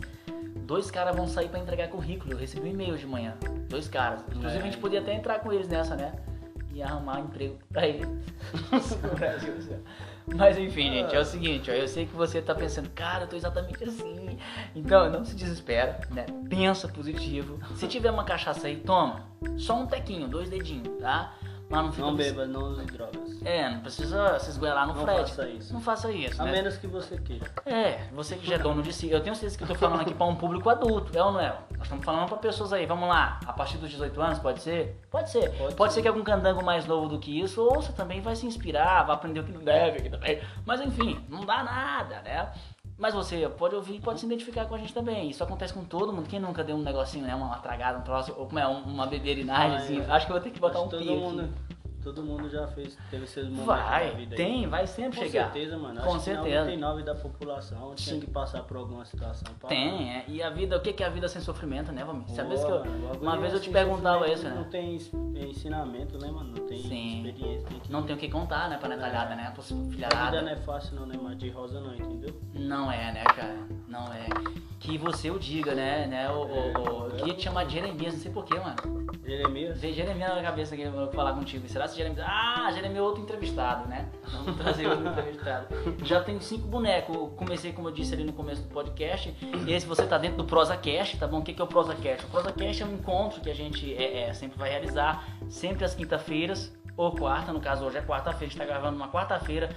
Dois caras vão sair pra entregar currículo. Eu recebi um e-mail de manhã. Dois caras. Inclusive É. a gente podia até entrar com eles nessa, né? E arrumar emprego pra eles. Céu. Mas enfim, gente, é o seguinte, ó, eu sei que você tá pensando, cara, eu tô exatamente assim. Então, não se desespera, né? Pensa positivo. Se tiver uma cachaça aí, toma. Só um tequinho, dois dedinhos, tá? Mas não fica Não beba, não use drogas. É, não precisa se esgoelar no Não frete. faça isso. Não faça isso, A né? menos que você queira. É, você que já é dono de si. Eu tenho certeza que eu tô falando aqui pra um público adulto, é ou não é? Nós estamos falando pra pessoas aí, vamos lá, a partir dos 18 anos, pode ser? Pode ser. Pode, Pode ser que algum candango mais novo do que isso, ou você também vai se inspirar, vai aprender o que não deve aqui também. Mas enfim, não dá nada, né? Mas você pode ouvir e pode se identificar com a gente também. Isso acontece com todo mundo. Quem nunca deu um negocinho, né? Uma tragada, um troço, ou como é, um- uma beberinagem, Ah, assim. é. Acho que eu vou ter que botar Acho um todo aqui. Todo mundo já fez, teve seus momentos Vai, na vida tem, aí. vai sempre Com chegar. certeza, mano. Com Acho certeza. que 99 da população tinha Sim. que passar por alguma situação. Pra... Tem, é. E a vida, o que é a vida sem sofrimento, né, Vamir? Sabe que eu, uma é vez eu te sem perguntava isso, né? Não tem es- ensinamento, né, mano? Não tem Sim. experiência. Tem que... Não tem o que contar, né, pra netalhada, né? Pra A vida filharada. não é fácil, não, né? Mas de rosa não, entendeu? Não é, né, cara? Não é. Que você o diga, né? né? O, o, o- eu queria te chamar de Jeremias, não sei porquê, mano. Jeremias? Veio Jeremias na cabeça aqui, vou falar contigo. Será que Jeremias. Ah, Jeremias é outro entrevistado, né? Vamos trazer outro entrevistado. Já tem cinco bonecos. Comecei, como eu disse ali no começo do podcast. Esse você tá dentro do ProsaCast, tá bom? O que que é o ProsaCast? O ProsaCast é um encontro que a gente é, é, sempre vai realizar, sempre às quinta-feiras, ou quarta, no caso hoje é quarta-feira, a gente tá gravando uma quarta-feira.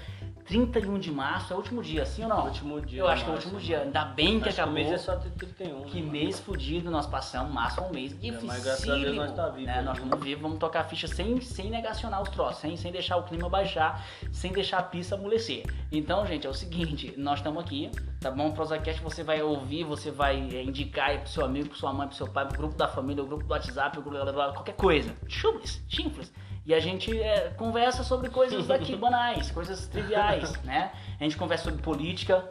31 de março é o último dia, sim ou não? Último dia Eu acho que é o março, último né? dia. Ainda bem que Acho que o acabou. mês é só até 31. Que né, mês fudido nós passamos, março é um mês difícil. mas graças a Deus nós tá vivo, Né? né? Nós estamos vivos, vamos tocar a ficha sem, sem negacionar os troços, sem, sem deixar o clima baixar, sem deixar a pista amolecer. Então, gente, é o seguinte, nós estamos aqui, tá bom? O Prosacast você vai ouvir, você vai é, indicar aí pro seu amigo, pro sua mãe, pro seu pai, pro grupo da família, o grupo do WhatsApp, o grupo, blá, blá, blá, qualquer coisa. Chubres, chinfres. E a gente é, conversa sobre coisas daqui banais, coisas triviais, né? A gente conversa sobre política.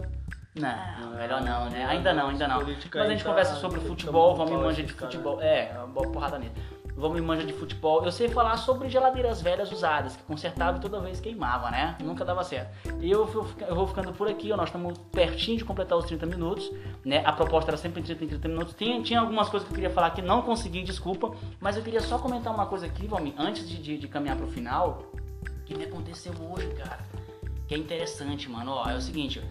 Não, melhor não, né? Ainda não, ainda não. Mas a gente conversa sobre futebol, vamos manja de futebol. É, uma boa porrada nele. Vamos e manja de futebol. Eu sei falar sobre geladeiras velhas usadas, que consertava e toda vez queimava, né? Nunca dava certo. E eu, eu vou ficando por aqui, ó. Nós estamos pertinho de completar os 30 minutos, né? A proposta era sempre em 30 em 30 minutos. Tinha, tinha algumas coisas que eu queria falar que não consegui, desculpa. Mas eu queria só comentar uma coisa aqui, Valmir, antes de, de, de caminhar pro final, que me aconteceu hoje, cara. Que é interessante, mano. Ó, é o seguinte,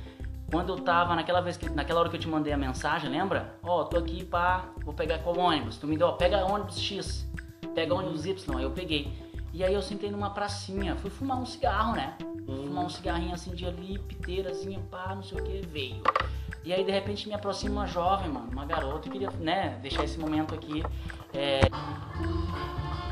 quando eu tava naquela vez que, naquela hora que eu te mandei a mensagem, lembra? Ó, tô aqui pá, vou pegar qual ônibus. Tu me deu, ó, pega ônibus X, pega ônibus Y, aí eu peguei. E aí eu sentei numa pracinha, fui fumar um cigarro, né? Fui Fumar um cigarrinho assim de ali, piteirazinha, pá, não sei o que, veio. E aí de repente me aproxima uma jovem, mano, uma garota, eu queria, né, deixar esse momento aqui. é,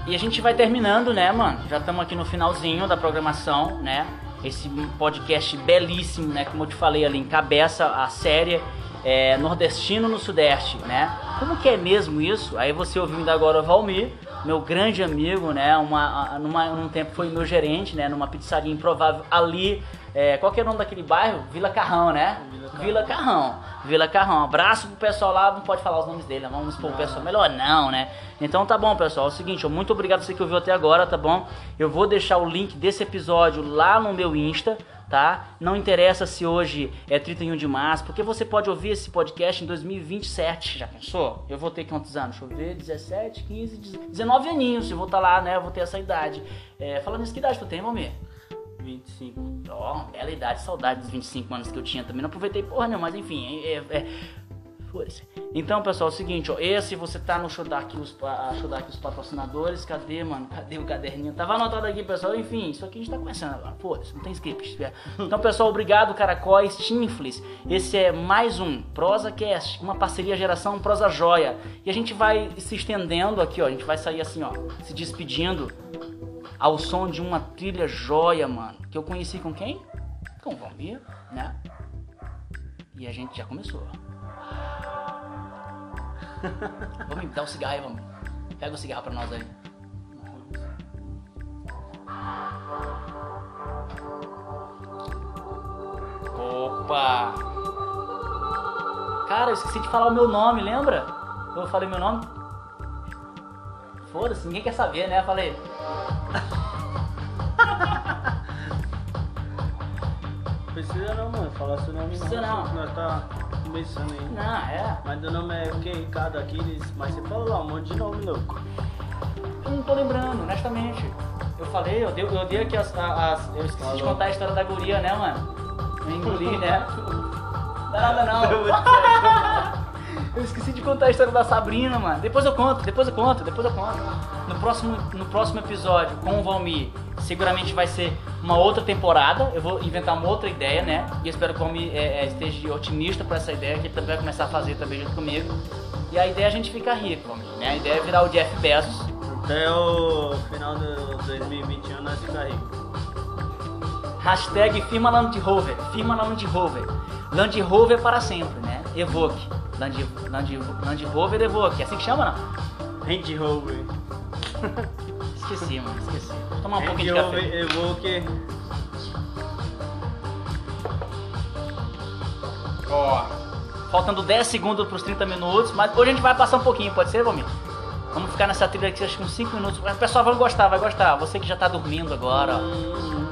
e a gente vai terminando, né, mano? Já estamos aqui no finalzinho da programação, né? Esse podcast belíssimo, né? Como eu te falei ali, encabeça a série é, Nordestino no Sudeste, né? Como que é mesmo isso? Aí você ouvindo agora o Valmir, meu grande amigo, né? Uma, numa, num tempo foi meu gerente, né? Numa pizzaria improvável ali. É, qual que é o nome daquele bairro? Vila Carrão, né? Vila Carrão. Vila Carrão. Vila Carrão. Abraço pro pessoal lá, não pode falar os nomes dele, né? vamos expor o pessoal melhor não, né? Então tá bom, pessoal. É o seguinte, ó, muito obrigado você que ouviu até agora, tá bom? Eu vou deixar o link desse episódio lá no meu Insta, tá? Não interessa se hoje é 31 de março, porque você pode ouvir esse podcast em 2027. Já pensou? Eu vou ter quantos anos? Deixa eu ver, 17, 15, 19 aninhos. Eu vou estar lá, né? Eu vou ter essa idade. É, falando nisso, que idade tu tem, Valmir? 25. Ó, bela idade, saudade dos 25 anos que eu tinha também. Não aproveitei porra nenhuma, mas enfim, é. é, é Foda-se. Então, pessoal, é o seguinte, ó. Esse você tá no show daqui, os, show daqui, os patrocinadores. Cadê, mano? Cadê o caderninho? Tava anotado aqui, pessoal. Enfim, isso aqui a gente tá começando agora. Foda-se, não tem script. Então, pessoal, obrigado, Caracóis, Tinflis. Esse é mais um ProsaCast, uma parceria geração Prosa Joia. E a gente vai se estendendo aqui, ó. A gente vai sair assim, ó, se despedindo ao som de uma trilha joia, mano. Que eu conheci com quem? Com o Valmir, né? E a gente já começou. Vamos me dar um cigarro aí, vamos. Pega o cigarro pra nós aí. Opa! Cara, eu esqueci de falar o meu nome, lembra? Eu falei meu nome? Foda-se, ninguém quer saber, né? Eu falei. Precisa não, mano. Falar seu nome Precisa não. não. Nós tá começando aí. Não, é. Mas meu nome é o que? Ricardo Aquiles. Mas você falou lá um monte de nome, louco. Eu não tô lembrando, honestamente. Eu falei, eu dei, eu dei aqui as, as- Eu esqueci de Falou. contar a história da guria, né, mano? Eu engoli, né? Não dá nada não. Eu esqueci de contar a história da Sabrina, mano. Depois eu conto, depois eu conto, depois eu conto. No próximo, no próximo episódio, com o Valmir, seguramente vai ser uma outra temporada. Eu vou inventar uma outra ideia, né? E eu espero que o Valmir é, é, esteja otimista por essa ideia, que ele também vai começar a fazer também junto comigo. E a ideia é a gente ficar rico, Valmir, né? A ideia é virar o Jeff Bezos. Até o final do 2021 nós ficar ricos. Hashtag firma Land Rover, firma Land Rover. Land Rover para sempre, né? Evoque. Land, Land, Land Rover Evoque. É assim que chama, não? Range Rover. Esqueci, mano, esqueci. Vou tomar um Range pouquinho de Rover café. Evoque. Ó. Faltando 10 segundos pros 30 minutos, mas hoje a gente vai passar um pouquinho, pode ser, Valmir? Vamos ficar nessa trilha aqui, acho que uns 5 minutos. O pessoal vai gostar, vai gostar. Você que já tá dormindo agora, ó.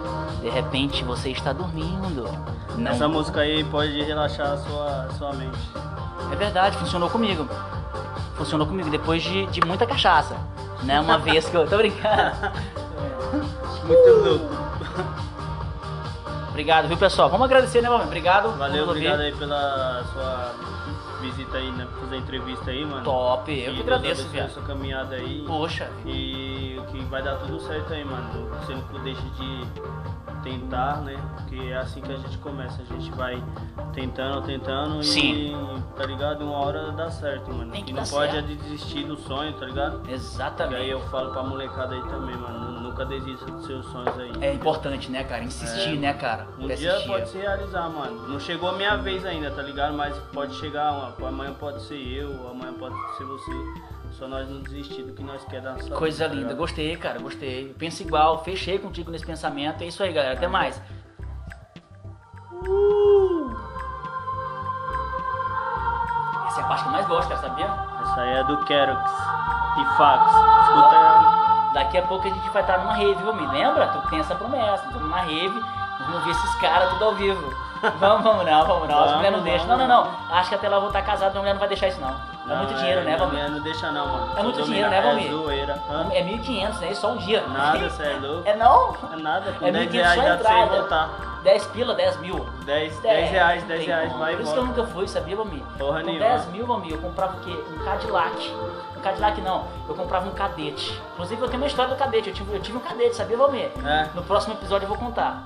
De repente você está dormindo. Não. Essa música aí pode relaxar a sua, sua mente. É verdade, funcionou comigo. Funcionou comigo depois de, de muita cachaça. Né? Uma vez que eu. Tô brincando. Muito louco. Obrigado, viu, pessoal? Vamos agradecer, né, Valmir? Obrigado. Valeu, obrigado aí pela sua visita aí, né? Fazer a entrevista aí, mano. Top, eu E que agradeço, a sua caminhada aí. Poxa, E que vai dar tudo certo aí, mano. Você não deixa de tentar, né? Porque é assim que a gente começa. A gente vai tentando, tentando Sim. e, tá ligado? Uma hora dá certo, mano. Tem que e não pode certo. é desistir do sonho, tá ligado? E aí exatamente. eu falo pra molecada aí também, mano. Nunca desista dos seus sonhos aí. É importante, né, cara? Insistir, É. né, cara? Um Persistir. dia pode se realizar, mano. Não chegou a minha vez ainda, tá ligado? Mas pode chegar, amanhã pode ser eu, amanhã pode ser você. Só nós não desistir do que nós quer dar saúde, Coisa tá linda, gostei, cara, gostei. Eu penso igual, fechei contigo nesse pensamento. É isso aí, galera. Até mais. Uh! Essa é a parte que eu mais gosto, cara, sabia? Essa aí é do Kerox e Fax. Escuta Daqui a pouco a gente vai estar numa rave, viu, me lembra? Tu tem essa promessa, tô numa rave, vamos ver esses caras tudo ao vivo. Vamos, vamos não, vamos não. As mulheres não deixam. Não, não, não. Acho que até lá eu vou estar casado, a mulher não vai deixar isso não. É muito dinheiro, né, Valmir? Não deixa não, mano. É muito dinheiro, né, dominado, Valmir? É zoeira. Hã? É 1.500, né? Só um dia. Nada, cê é louco. É não? É nada, com É 10 1.500 reais dá pra você voltar. 10 pila, 10 mil. 10, 10 reais, 10 tem reais, vai Por isso que eu nunca fui, sabia, Valmir? Porra Com nenhuma. 10 mil, Valmir, eu comprava o quê? Um Cadillac. Um Cadillac não, eu comprava um cadete. Inclusive eu tenho uma história do cadete, eu tive, eu tive um cadete, sabia, Valmir? É, No próximo episódio eu vou contar.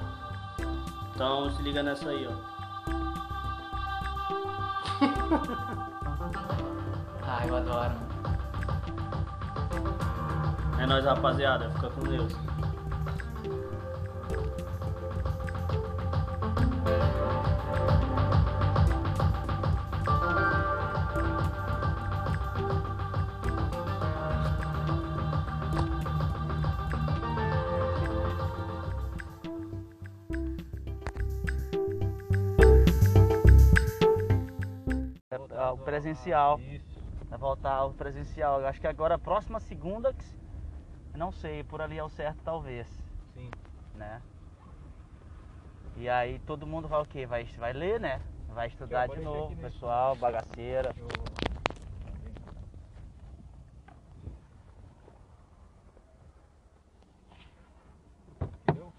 Então se liga nessa aí, ó. Ah, eu adoro. É nóis, rapaziada. Fica com Deus. É, o presencial. Vai voltar ao presencial. Eu acho que agora a próxima segunda, não sei, por ali é o certo talvez, Sim. né? E aí todo mundo vai o quê? Vai, vai ler, né? Vai estudar de novo, pessoal, bagaceira. Eu... Entendeu?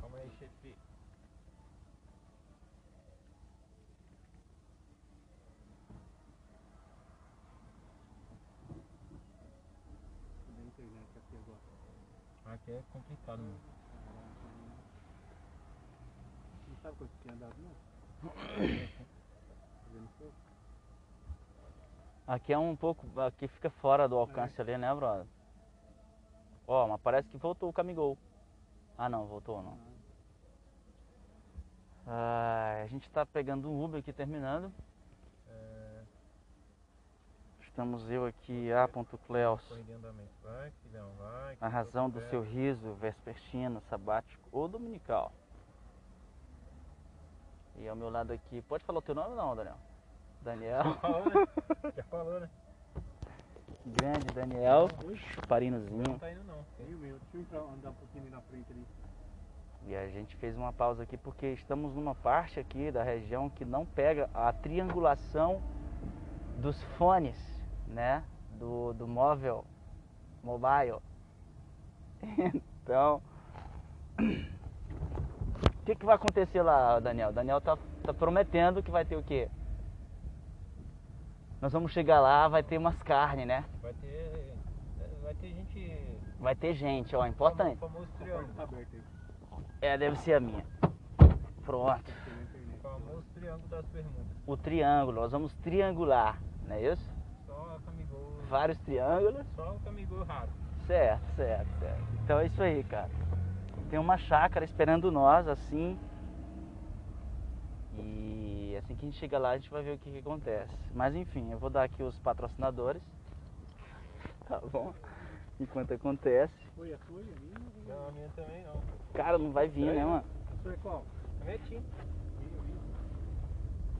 Calma aí, chefe. Aqui é complicado, mano. Não sabe quanto tinha dado, não? Aqui é um pouco, aqui fica fora do alcance ali, né, brother? Ó, mas parece que voltou o Camigol. Ah, não, voltou não. Ah, a gente tá pegando um Uber aqui terminando. Estamos eu aqui, A. Cleos. A razão do seu riso vespertino, sabático ou dominical. E ao meu lado aqui, pode falar o teu nome ou não, Daniel? Daniel. Já falou, né? Já falou, né? Grande Daniel, Não chuparinozinho. tá indo, não. Deixa eu andar um pouquinho ali na frente ali. E a gente fez uma pausa aqui porque estamos numa parte aqui da região que não pega a triangulação dos fones, né? Do, do móvel, mobile. Então, o que, que vai acontecer lá, Daniel? Daniel tá, tá prometendo que vai ter o quê? Nós vamos chegar lá, vai ter umas carnes, né? Vai ter. Vai ter gente. Vai ter gente, ó, importante. Famoso triângulo. É, deve ser a minha. Pronto. Famoso triângulo das bermudas. O triângulo, nós vamos triangular, não é isso? Só camigol. Vários triângulos. Só o camigol raro. Certo, certo, certo. Então é isso aí, cara. Tem uma chácara esperando nós, assim. E assim que a gente chega lá, a gente vai ver o que, que acontece. Mas enfim, eu vou dar aqui os patrocinadores. Tá bom? Enquanto acontece. Foi a sua, a minha? Não, a minha também não. Cara, não vai vir, né, mano? A sua é qual? A minha é Tim.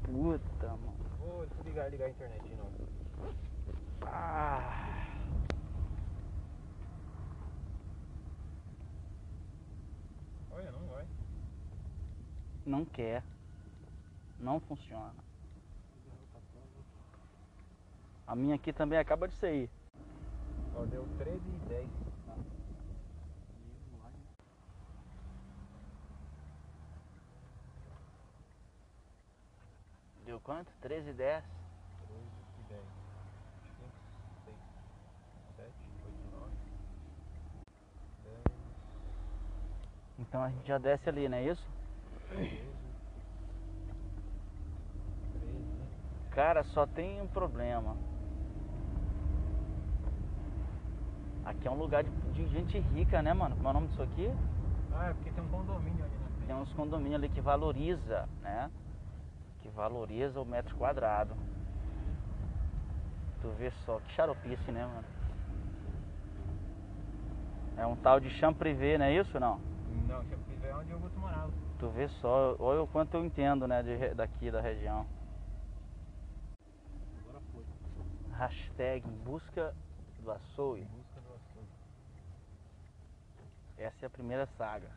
Puta, mano. Vou desligar ligar a internet de novo. Ah. Olha, não vai. Não quer. Não funciona. A minha aqui também acaba de sair. Ó, deu 13 e 10. Deu quanto? 13 e 10. 13 e 10. 5, 6, 7, 8, 9, 10, Então a gente já desce ali, não é isso? 13, 13. Cara, só tem um problema. Aqui é um lugar de, de gente rica, né, mano? Como é o nome disso aqui? Ah, é porque tem um condomínio ali na frente. Tem uns condomínios ali que valoriza, né? Que valoriza o metro quadrado. Tu vê só, que xaropice, né, mano? É um tal de chão privé, não é isso não? Não, que ver onde o Augusto morava. Tu vê só, olha o quanto eu entendo, né, de daqui da região. Agora foi. Hashtag busca do açougue. Busca do açougue. Essa é a primeira saga.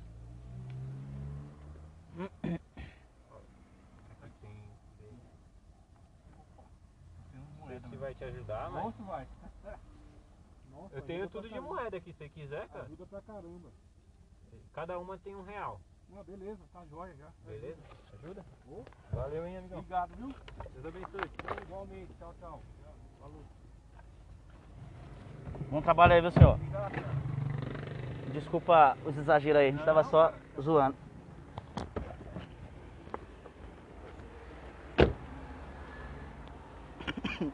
Se vai te ajudar, mas. Nossa, vai. Nossa, Eu tenho tudo de moeda aqui, se você quiser, cara. Ajuda pra caramba. Cada uma tem um real. Ah, beleza, tá jóia já. Beleza? Ajuda? Valeu, hein, amigão. Obrigado, viu? Deus abençoe. Igualmente, tchau, tchau. Falou. Bom trabalho aí, viu, senhor? Obrigado, cara. Desculpa os exageros aí, a gente tava só zoando.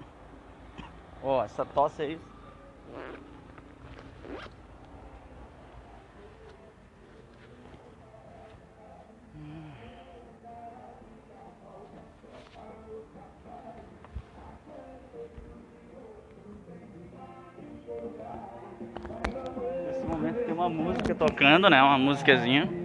Ó, essa tosse aí. Nesse momento tem uma música tocando, né? Uma musicazinha.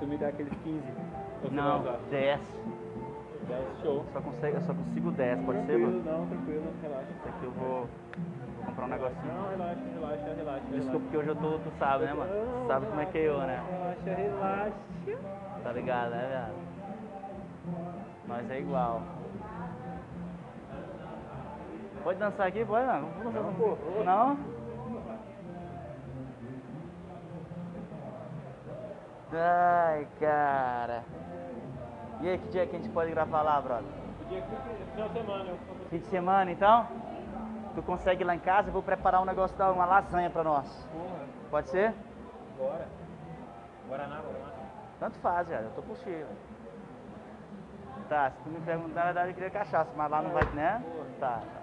Tu me dá aqueles 15. Você Não, vai usar. 10. 10 show. Só, consegue, eu só consigo 10, pode ser, mano? não, tranquilo, relaxa. Isso aqui eu vou, vou comprar um negocinho. Não, relaxa, relaxa, relaxa. Desculpa que hoje eu tô, tu sabe, né, mano? Tu sabe como é que é eu, né? Relaxa, relaxa. Tá ligado, né, viado? Nós é igual. Pode dançar aqui? Pode, não? Vamos dançar Não, um pouco. Não? Ai, cara. E aí, que dia que a gente pode gravar lá, brother? Podia que final de semana Fim de semana, então? Tu consegue ir lá em casa? Eu vou preparar um negócio, da uma lasanha pra nós. porra. Pode ser? Bora. Guaraná, Guaraná. Tanto faz, velho. Eu tô possível. Tá, se tu me perguntar, na verdade eu queria cachaça, mas lá não vai, né? Tá. tá.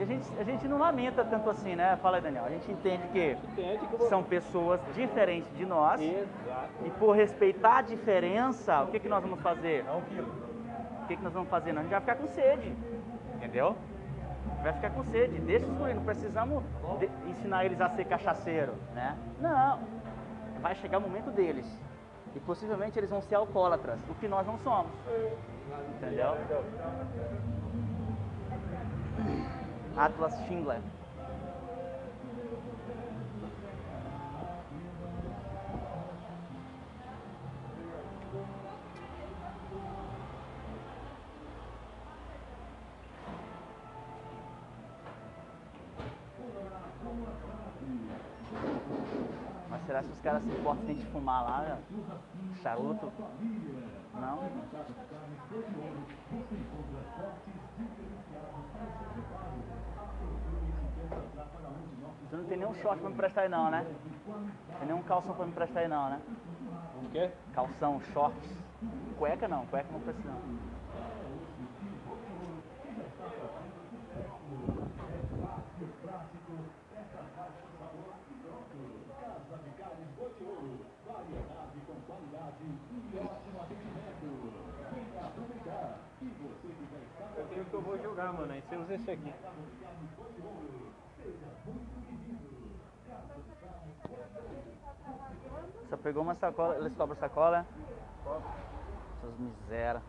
E a gente, a gente não lamenta tanto assim, né? Fala aí, Daniel. A gente entende que Entende que são pessoas diferentes de nós. Exato. E por respeitar a diferença, o que, que nós vamos fazer? Quilo. O que, que nós vamos fazer? Nós a gente vai ficar com sede. Entendeu? Vai ficar com sede. Deixa os guri, não precisamos ensinar eles a ser cachaceiro, né? Não. Vai chegar o momento deles. E possivelmente eles vão ser alcoólatras, o que nós não somos. Entendeu? Atlas Schindler. Mas será que os caras se importam de fumar lá? Charuto? Não? Você não tem nenhum short pra me prestar aí não, né? Tem nenhum calção pra me prestar aí não, né? O quê? Calção, shorts. Cueca não, cueca não precisa não. Eu tenho que eu vou jogar, mano. Aí você usa esse aqui. Só pegou uma sacola, eles cobram sacola? Essas miséria.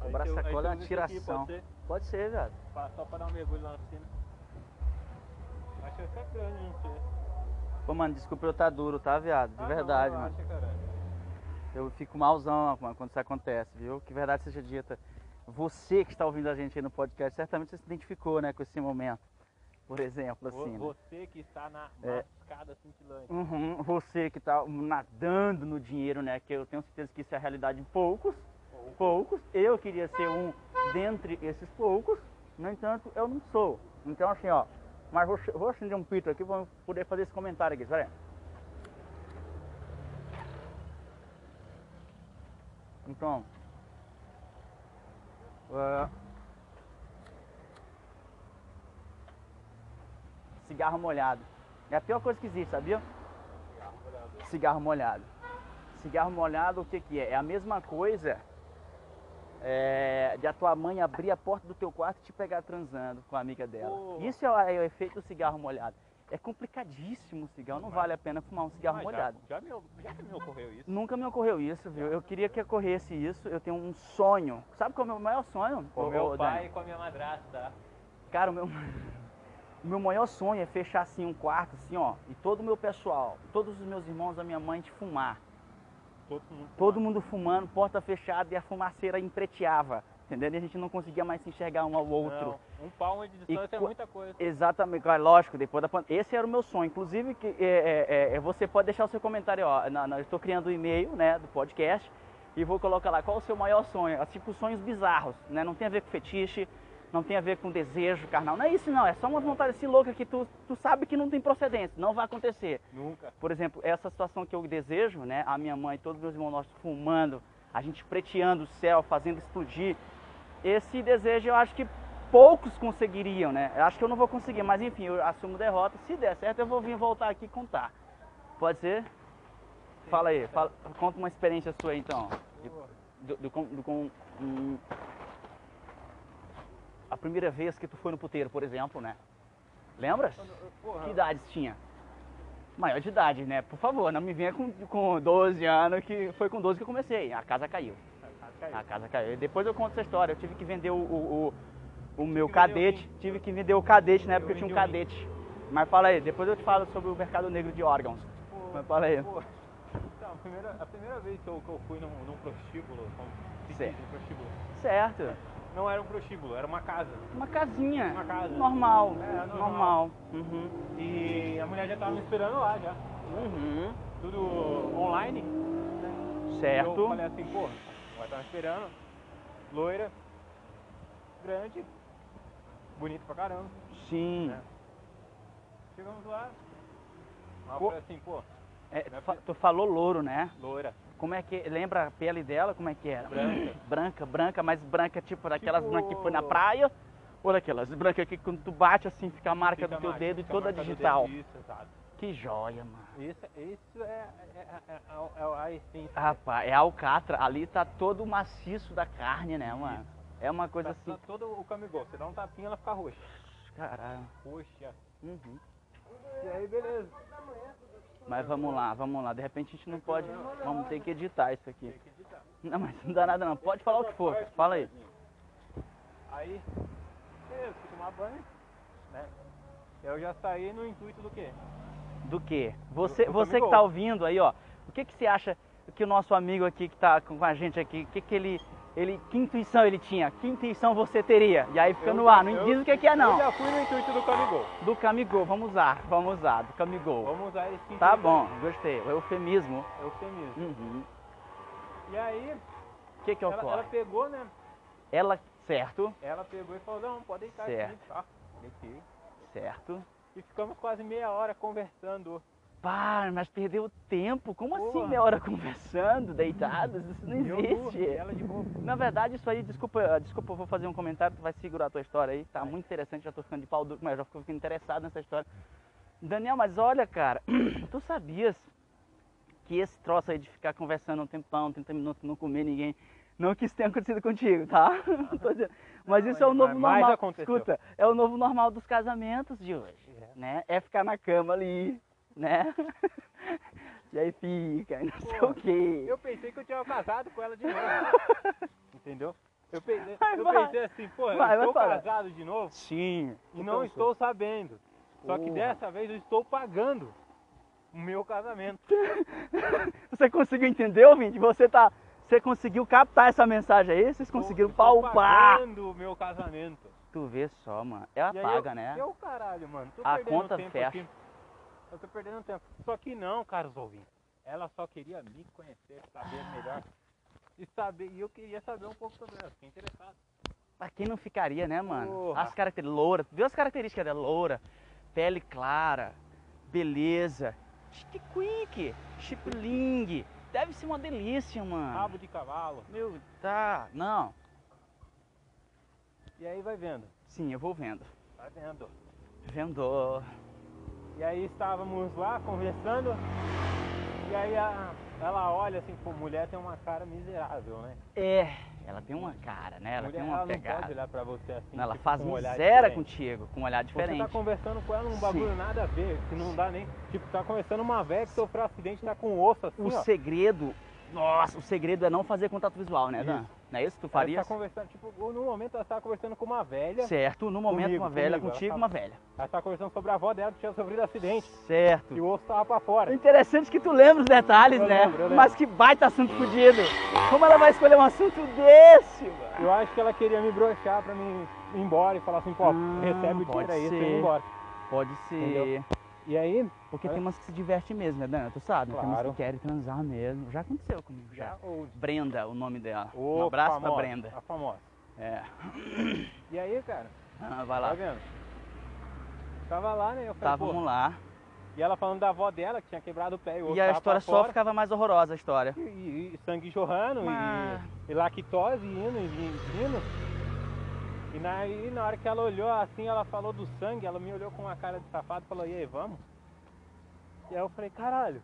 Cobrar sacola é uma aqui, tiração. Pode ser? Viado. Só pra dar um mergulho lá na piscina. Acho que vai ficar grande, não sei. Pô, mano, desculpa eu tá duro, tá, viado? De Ah, verdade, não, mano. Eu fico malzão mano, quando isso acontece, viu? Que verdade seja dita. Você que está ouvindo a gente aí no podcast, certamente você se identificou, né, com esse momento. Por exemplo, assim, né? Você que está na É. mascada cintilante. Uhum, você que está nadando no dinheiro, né? Que eu tenho certeza que isso é a realidade de poucos. Poucos. Eu queria ser um dentre esses poucos. No entanto, eu não sou. Então, assim, ó. Mas vou, vou acender um pito aqui para poder fazer esse comentário aqui. Pera aí. Então. Cigarro molhado. É a pior coisa que existe, sabia? Cigarro molhado. Cigarro molhado, o que que é? É a mesma coisa é, de a tua mãe abrir a porta do teu quarto e te pegar transando com a amiga dela. Pô. Isso é o, é o efeito do cigarro molhado. É complicadíssimo o cigarro, não vale a pena fumar um cigarro Ah, já- molhado. Já, me, já me ocorreu isso. Nunca me ocorreu isso, viu? Eu queria que ocorresse isso. Eu tenho um sonho. Sabe qual é o meu maior sonho? Com ô- meu pai Dani? e com a minha madrasta. Cara, o meu, o meu maior sonho é fechar assim um quarto, assim, ó, e todo o meu pessoal, todos os meus irmãos, a minha mãe, de fumar. Todo mundo. Todo mundo fumando, porta fechada e a fumaceira empreteava. Entendeu? E a gente não conseguia mais se enxergar um ao outro. Não, um palmo de distância é qu- muita coisa. Exatamente, claro, lógico, depois da pandemia. Esse era o meu sonho. Inclusive, que, é, é, é, você pode deixar o seu comentário, ó. Na, na- eu estou criando o e-mail né, do podcast e vou colocar lá qual o seu maior sonho. Tipo, sonhos bizarros, né? Não tem a ver com fetiche, não tem a ver com desejo carnal. Não é isso não, é só uma vontade assim louca que tu, tu sabe que não tem procedência, não vai acontecer. Nunca. Por exemplo, essa situação que eu desejo, né? A minha mãe e todos os meus irmãos nós fumando, a gente preteando o céu, fazendo explodir. Esse desejo eu acho que poucos conseguiriam, né? Eu acho que eu não vou conseguir, mas enfim, eu assumo derrota. Se der certo, eu vou vir voltar aqui contar. Pode ser? Fala aí, fala- conta uma experiência sua aí, então. Do, do, do, com- hum, a primeira vez que tu foi no puteiro, por exemplo, né? Lembras? Porra, Que idade você tinha? Maior de idade, né? Por favor, não me venha com, com 12 anos, que foi com 12 que eu comecei. A casa caiu. Caiu. A casa caiu. Depois eu conto essa história. Eu tive que vender o, o, o, o meu que cadete. rim. Tive que vender o cadete na época Eu eu tinha um cadete. Mas fala aí, depois eu te falo sobre o mercado negro de órgãos. Pô, Mas fala aí. pô, Então, a primeira, a primeira vez que eu, que eu fui num, num prostíbulo, como se diz, Certo. um prostíbulo, Certo. não era um prostíbulo, era uma casa. Uma casinha. Uma casa. Normal. É, normal. normal. Uhum. E a mulher já tava me esperando lá já. Uhum. Tudo online. Certo. Eu falei assim, pô, vai estar me esperando. Loira, grande, bonito pra caramba. Sim. né? Chegamos lá. Ela Pô. assim, pô, É, tu fa- tu falou louro, né? loira. Como é que. Lembra a pele dela? Como é que era? Branca. Branca, branca, mas branca tipo daquelas Tipo- brancas que foi na praia? Ou daquelas brancas que quando tu bate assim fica a marca Fica do teu marca- dedo e toda digital. dedo, Isso, exato. Que joia, mano. Isso, isso é, é, é, é a- a essência. Rapaz, é alcatra. Ali tá todo o maciço da carne, né, mano? É uma coisa Tá- assim. tá todo o camigol. Você dá um tapinha, ela fica roxa. Caralho. Roxa. Uhum. E aí, beleza. Mas vamos lá, vamos lá. De repente a gente não pode. Vamos ter que editar isso aqui. Tem que editar. Não, mas não dá nada não. Pode falar o que for. Fala aí. Aí, beleza, fui tomar banho, né? Eu já saí no intuito do quê? Do que? Você, do você que Camigol. tá ouvindo aí, ó. O que que você acha que o nosso amigo aqui que tá com a gente aqui, o que que ele Ele, que intuição ele tinha? Que intuição você teria? E aí fica Eu no ar, não eu- diz o que que é Eu não. já fui no intuito do Camigol. Do Camigol, vamos usar, vamos usar, do Camigol. Vamos usar esse. Tá bom, gostei, o eufemismo. Eufemismo. Uhum. E aí, O que que ela, ocorre? ela pegou, né? Ela, certo, Ela pegou e falou, não, pode deitar Certo. aqui, tá? Deitei. certo. E ficamos quase meia hora conversando. Pá, mas perdeu tempo, como assim meia hora conversando, deitados? Isso não eu existe. boa. Na verdade, isso aí, desculpa, desculpa, eu vou fazer um comentário, tu vai segurar a tua história aí, tá muito interessante, já tô ficando de pau duro, mas já fico interessado nessa história. Daniel, mas olha, cara, tu sabias que esse troço aí de ficar conversando um tempão, 30 minutos, não comer ninguém, não que isso tenha acontecido contigo, tá? Não tô dizendo- mas Não, isso é o novo normal. aconteceu. Escuta, é o novo normal dos casamentos de hoje, né? É ficar na cama ali, né? E aí fica, não sei Pô, o quê. Eu pensei que eu tinha casado com ela de novo. Entendeu? Eu pensei, Vai, eu pensei assim, pô, Vai, eu estou casado de novo Sim. e não estou sabendo. Só que dessa vez eu estou pagando o meu casamento. Você conseguiu entender, ouvinte? Você tá. Você conseguiu captar essa mensagem aí? Vocês conseguiram Estou palpar? pagando o meu casamento. Tu vê só, mano. Ela E aí paga, eu, né? Eu, caralho, mano. Tô A conta tempo fecha. aqui. Eu tô perdendo tempo. Só que não, caros ouvintes. Ela só queria me conhecer, saber melhor. E saber, e eu queria saber um pouco sobre ela. Fiquei interessado. Pra quem não ficaria, né, mano? Porra. As características. Loura. Viu as características dela? Loura, pele clara, beleza, chique chipling. Deve ser uma delícia, mano. Rabo de cavalo. Meu, tá. Não. E aí vai vendo. Sim, eu vou vendo. Vai vendo. Vendo. E aí estávamos lá conversando. E aí a- ela olha assim, pô, mulher tem uma cara miserável, né? É, ela tem uma cara, né? Ela mulher, tem uma ela não pegada. pode olhar pra você assim. Não, ela tipo, faz com um olhar miséria diferente. contigo, com um olhar Você diferente. tá conversando com ela num Sim. bagulho nada a ver, que não dá nem. Tipo, tá conversando uma velha que sofreu um acidente, tá com osso assim, O ó. segredo, nossa, o segredo é não fazer contato visual, né, Dan? Isso. Não é isso que tu Ela faria? tá conversando, tipo, no momento ela tava conversando com uma velha. Certo, no momento Comigo, uma velha, comigo, contigo ela uma velha. Ela tava conversando sobre a avó dela que tinha sofrido acidente. Certo. E o osso tava pra fora. Interessante que tu lembra os detalhes, Eu né? lembro, lembro. Mas que baita assunto fodido. Como ela vai escolher um assunto desse, mano? Eu acho que ela queria me broxar pra mim ir embora e falar assim, pô, Ah, recebe o dinheiro aí, você ser. ir embora. Pode ser. Entendeu? E aí, Porque É. tem umas que se divertem mesmo, né, Dan? Tu sabe, né? Tem umas Claro. que querem transar mesmo. Já aconteceu comigo, já. já Brenda, o nome dela. um abraço famosa, pra Brenda. A famosa. É. E aí, cara, Ah, vai tá lá. vendo? Tava lá, né? Eu falei, Tá, pô, vamos lá. E ela falando da avó dela, que tinha quebrado o pé e E a história só fora. ficava mais horrorosa, a história. E, e- e sangue jorrando, Mas- e, lactose indo, e vindo. E na, e na hora que ela olhou assim, ela falou do sangue, ela me olhou com uma cara de safado e falou, e aí, vamos? E aí eu falei, caralho,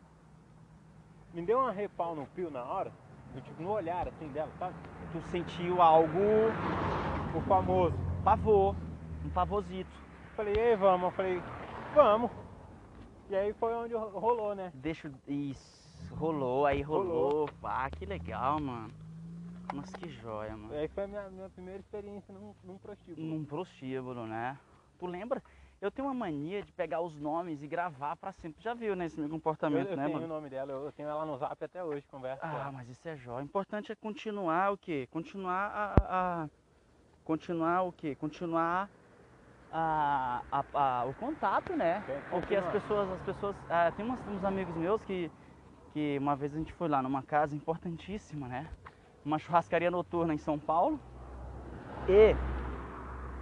me deu um arrepal no pio na hora, no, tipo, no olhar assim dela, sabe? Tu sentiu algo O famoso. pavor, um pavorzito. Falei, e aí, vamos? Eu falei, vamos. E aí foi onde ro- rolou, né? Deixa. eu- Isso. Rolou, aí rolou. Rolou. Ah, que legal, mano. Nossa, que joia, mano. E aí foi a minha, minha primeira experiência num, num prostíbulo. Num prostíbulo, né? Tu lembra? Eu tenho uma mania de pegar os nomes e gravar pra sempre. Já viu, né, esse meu Eu, comportamento, eu né, tenho o mano? nome dela, eu, eu tenho ela no zap até hoje, conversa Ah, mas isso é joia. O importante é continuar o quê? Continuar a. a- continuar o quê? Continuar a, a- a- o contato, né? Tem que Porque as pessoas, as pessoas. ah, tem umas- uns amigos meus que, que uma vez a gente foi lá numa casa importantíssima, né? Uma churrascaria noturna em São Paulo. E,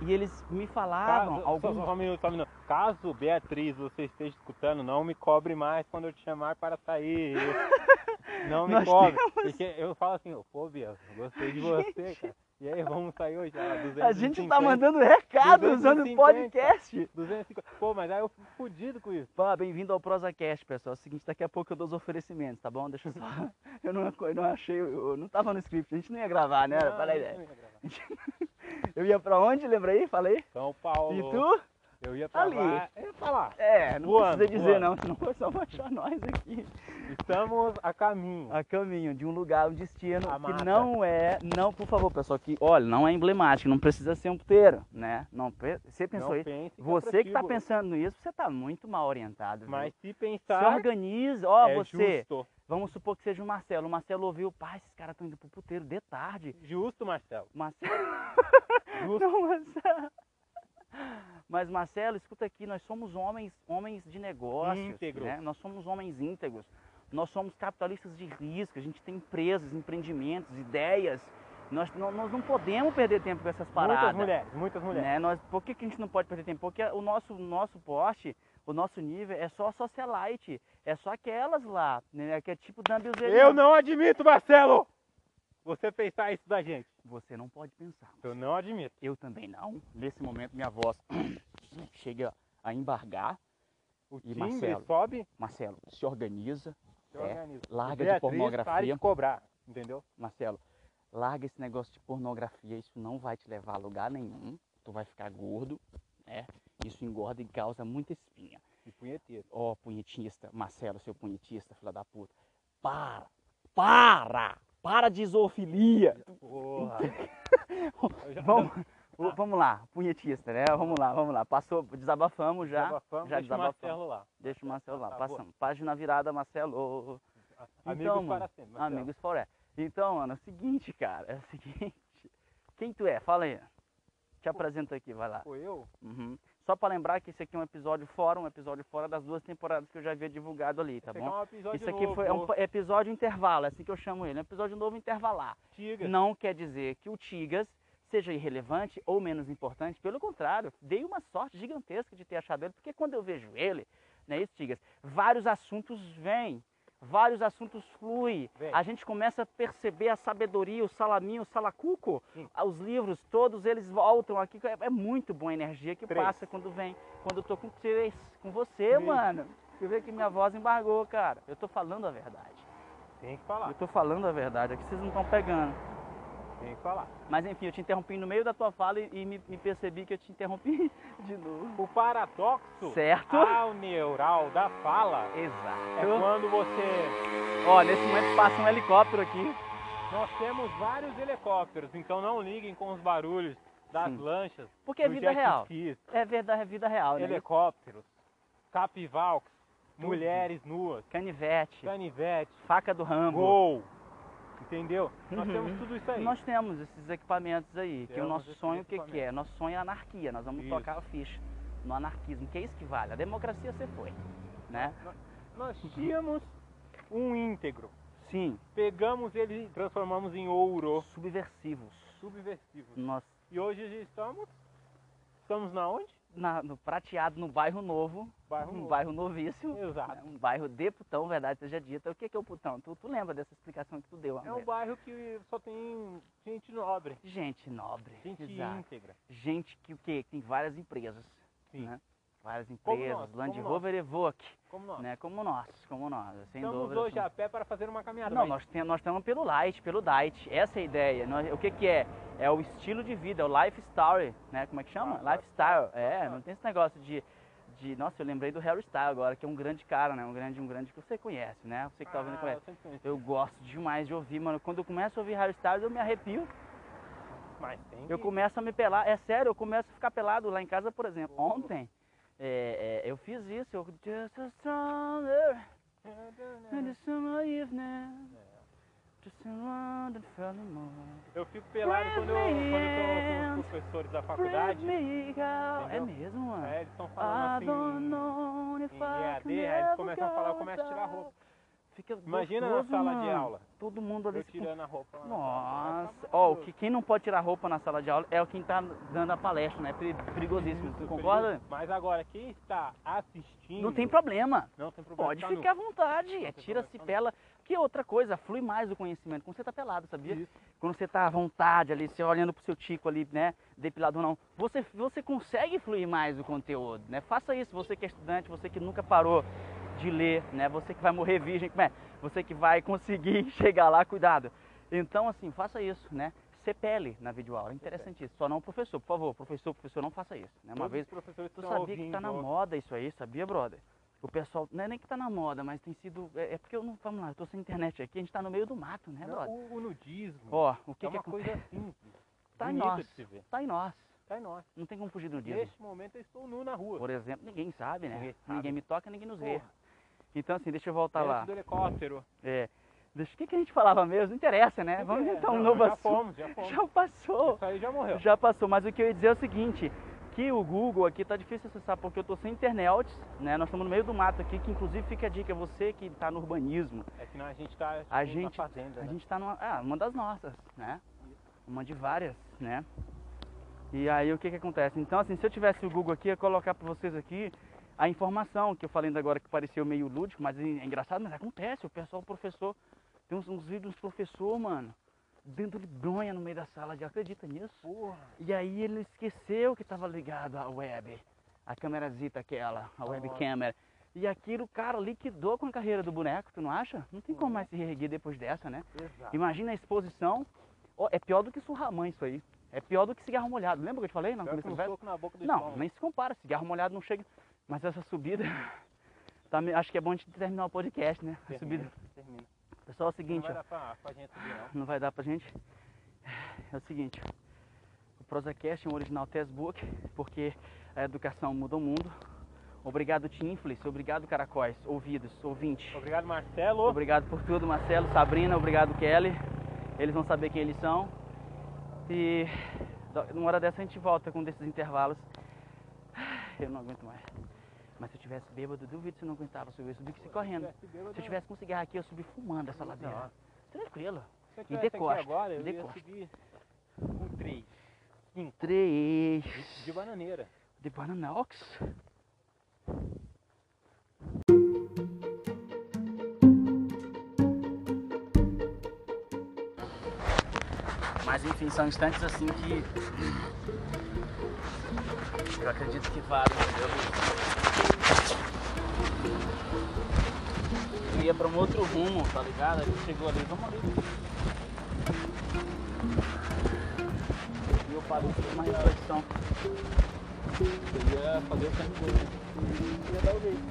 e eles me falavam Caso, alguns. só, só um minuto, só um minuto. Caso, Beatriz, você esteja escutando, não me cobre mais quando eu te chamar para sair. Não me Nós cobre. Porque eu falo assim, pô, Bia, gostei de você, cara. E aí, vamos sair hoje? Ah, A gente tá 250, mandando recado usando o 250. podcast. 250. Pô, mas aí eu fico fudido com isso. Pá, bem-vindo ao ProsaCast, pessoal. É o seguinte, daqui a pouco eu dou os oferecimentos, tá bom? Deixa eu só. Eu não, eu não achei, eu não tava no script, a gente não ia gravar, né? Não, Fala aí, não ia gravar. Eu ia pra onde? Lembra aí? Falei? São Paulo. E tu? Eu ia pra Ali. lá. Eu ia pra lá. É, não Voando, precisa dizer voando. não, senão o pessoal vai achar nós aqui. Estamos a caminho. A caminho de um lugar, um destino A que mata. não é, não, por favor, pessoal, que, olha, não é emblemático, não precisa ser um puteiro, né? Não, você pensou não isso? é Você que tá pensando nisso, você tá muito mal orientado, viu? Mas se Se pensar, organiza, ó, é você, justo. Vamos supor que seja o Marcelo. O Marcelo ouviu, pai, esses caras estão indo pro puteiro de tarde. Justo, Marcelo. Marcelo. Justo. Não, Marcelo. Mas Marcelo, escuta aqui, nós somos homens, homens de negócios, Íntegros. né? Nós somos homens íntegros. Nós somos capitalistas de risco, a gente tem empresas, empreendimentos, ideias. Nós, não- nós não podemos perder tempo com essas paradas. Muitas mulheres, muitas mulheres. Né? Nós, por que, que a gente não pode perder tempo? Porque o nosso, nosso poste, o nosso nível é só socialite. É só aquelas lá, né? Que é tipo Dumbbells Eu não admito, Marcelo! Você pensar isso da gente. Você não pode pensar. Eu não admito. Eu também não. Nesse momento minha voz chega a embargar. O E timbre Marcelo? sobe, Marcelo, se organiza. se É, organiza. larga de Beatriz, pornografia. Pare de cobrar, entendeu? Marcelo, larga esse negócio de pornografia. Isso não vai te levar a lugar nenhum. Tu vai ficar gordo, né? Isso engorda e causa muita espinha. E punheteiro. Ó, punhetista, Marcelo, seu punhetista, filha da puta. Para! Para! Para de zoofilia! Porra. Vamos, o- vamos lá, punhetista, né? Vamos lá, vamos lá. Passou, desabafamos já. Desabafamos, já deixa o desabafamos. Marcelo lá. Deixa o Marcelo lá. Tá. Passamos. Página virada, Marcelo. Amigos Então, para sempre. Marcelo. Amigos forever. Então, mano, é o seguinte, cara. É o seguinte. Quem tu é? Fala aí. Te apresenta aqui, vai lá. Pô, eu? Uhum. Só pra lembrar que esse aqui é um episódio fora, um episódio fora das duas temporadas que eu já havia divulgado ali, tá Esse bom? é um episódio Isso aqui novo, foi é um episódio intervalo, é assim que eu chamo ele. É um episódio novo intervalar. Tigas. Não quer dizer que o Tigas seja irrelevante ou menos importante, pelo contrário, dei uma sorte gigantesca de ter achado ele, porque quando eu vejo ele, né, isso, Tigas, vários assuntos vêm, vários assuntos fluem, Vem. a gente começa a perceber a sabedoria, o salaminho, o salacuco, Sim. ah, os livros, todos eles voltam aqui, é, é muito boa a energia que Três. passa quando vem, quando eu tô com três, com você, Três. mano. Você vê que minha voz embargou, cara. Eu tô falando a verdade. Tem que falar, Eu tô falando a verdade, aqui vocês não estão pegando. Tem que falar. Mas enfim, eu te interrompi no meio da tua fala e, e me, me percebi que eu te interrompi de novo. O paradoxo Certo? ao neural da fala é Exato. quando você... Ó, nesse momento passa um helicóptero aqui. Nós temos vários helicópteros, então não liguem com os barulhos das Sim. lanchas, Porque é vida real. skis, É verdade, é vida real, né? helicópteros, capivalks, mulheres nuas, Canivete, canivete, faca do Rambo. gol, entendeu? Nós Uhum. temos tudo isso aí. Nós temos esses equipamentos aí, que o Temos nosso sonho o que, que é? Nosso sonho é anarquia, nós vamos Isso. tocar a ficha no anarquismo, que é isso que vale. A democracia você foi, né? Nós tínhamos um íntegro, Sim, pegamos ele e transformamos em ouro, subversivos. subversivos. Nós, E hoje estamos, estamos na onde? Na- no prateado, no bairro novo, Bairro um Novo. bairro novíssimo. Exato. É um bairro de putão, verdade seja dita. O que que é o putão? Tu, tu lembra dessa explicação que tu deu, É um bairro que só tem gente nobre, Gente nobre. gente Exato. íntegra. Gente que o quê? Que tem várias empresas. Sim. Né? Várias Como empresas, nós, Land como Rover e Evoque, Como nós. né? Como nós, como nós. Sem Estamos dúvida. hoje somos- a pé para fazer uma caminhada. Não, mas nós, tem, nós estamos pelo Light, pelo Diet. Essa é a ideia. Nós- o que que é? É o estilo de vida, é o life story, né? Como é que chama? Ah, Lifestyle. lifestyle. É, não tem esse negócio de, de... Nossa, eu lembrei do Harry Styles agora, que é um grande cara, né? Um grande, um grande que você conhece, né? Você que tá ouvindo Ah, conhece. eu. Eu gosto demais de ouvir, mano. Quando eu começo a ouvir Harry Styles, eu me arrepio. Mas tem Eu que- começo a me pelar. É sério, eu começo a ficar pelado lá em casa, por exemplo. Ontem, é, é, eu fiz isso. Eu... Just a stronger in the summer evening. Just. Eu fico pelado quando eu, quando eu tô com os professores da faculdade. É mesmo, mano. É, eles estão falando assim. em EAD, aí eles começam a falar, eu começo a tirar a roupa. Fica Imagina na gostoso, sala de mano. aula. Todo mundo ali Eu tirando a roupa. lá na Nossa, sala. ó, o que, quem não pode tirar roupa na sala de aula é o quem tá dando a palestra, né? Peri- Perigosíssimo, tu concorda? Mas agora, quem está assistindo. Não tem problema. Não tem problema. Pode tá nu. ficar à vontade. É, tira-se problema. pela. Que outra coisa, flui mais o conhecimento quando você tá pelado, sabia? Isso. Quando você tá à vontade ali, você olhando pro seu tico ali, né? Depilado ou não, você, você consegue fluir mais o conteúdo, né? Faça isso, você que é estudante, você que nunca parou de ler, né? Você que vai morrer virgem, como é? Você que vai conseguir chegar lá, cuidado. Então, assim, faça isso, né? Pele na videoaula, interessantíssimo. Só não o professor, por favor, professor, professor, não faça isso. Né? Uma Todos vez professores Tu sabia que tá na ouvindo, moda isso aí, sabia, brother? O pessoal, não é nem que tá na moda, mas tem sido. É, é porque eu não. Vamos lá, eu tô sem internet aqui, a gente tá no meio do mato, né, brother? o, o nudismo Ó, o que é que uma coisa simples. Tá em nós. Tá em nós. Tá em nós. Não tem como fugir do dia. Neste momento eu estou nu na rua. Por exemplo, ninguém sabe, né? Ninguém Ninguém, me toca, ninguém nos vê. Então assim, deixa eu voltar Antes lá. do helicóptero. É. Deixa, o que, que a gente falava mesmo? Não interessa, né? Vamos inventar um novo já assunto. fomos, já fomos. Já passou. Isso aí já morreu. Já passou, mas o que eu ia dizer é o seguinte, que o Google aqui tá difícil acessar porque eu tô sem internet, né? Nós estamos no meio do mato aqui, que inclusive fica a dica, você que tá no urbanismo, É que não, a gente tá A tipo, gente- na fazenda, a né? gente tá numa, ah, uma das nossas, né? Uma de várias, né? E aí o que que acontece? Então assim, se eu tivesse o Google aqui, ia colocar para vocês aqui a informação que eu falei ainda agora que pareceu meio lúdico, mas é engraçado, mas acontece, o pessoal, o professor, tem uns, uns vídeos dos professor, mano, dentro de bronha no meio da sala aula, acredita nisso? Porra. E aí ele esqueceu que estava ligado à web, a câmerazita aquela, a web Nossa. camera. E aquilo, cara, liquidou com a carreira do boneco, tu não acha? Não tem como mais se reerguer depois dessa, né? Exato. Imagina a exposição, ó, é pior do que surrar mãe isso aí. É pior do que cigarro molhado. Lembra que eu te falei? Não, do não nem se compara, cigarro molhado não chega. Mas essa subida, tá acho que é bom a gente terminar o podcast, né? A Termina, subida. termina. Pessoal, é o Não seguinte, vai ó. dar pra, pra gente subir, não. não vai dar pra gente. É o seguinte, o Prosacast é um original textbook, porque a educação muda o mundo. Obrigado, Tinflis, obrigado, Caracóis, ouvidos, ouvintes. Obrigado, Marcelo. Obrigado por tudo, Marcelo, Sabrina, obrigado, Kelly. Eles vão saber quem eles são. E numa hora dessa a gente volta com um desses intervalos. Eu não aguento mais. Mas se eu tivesse bêbado, duvido se eu não aguentava subir. Eu subi se correndo. Se eu tivesse com um cigarro aqui, eu subi fumando essa ladeira. Tranquilo. Se eu E aqui decosta, agora, eu ia subir com três. Três. De bananeira. De Bananox. Mas enfim, são instantes assim que eu acredito que valem, entendeu? Ia pra um outro rumo, tá ligado? Aí chegou ali, vamos ali. E eu parei fiz uma reflexão. Eu ia fazer o caminho dele. Ia dar o jeito.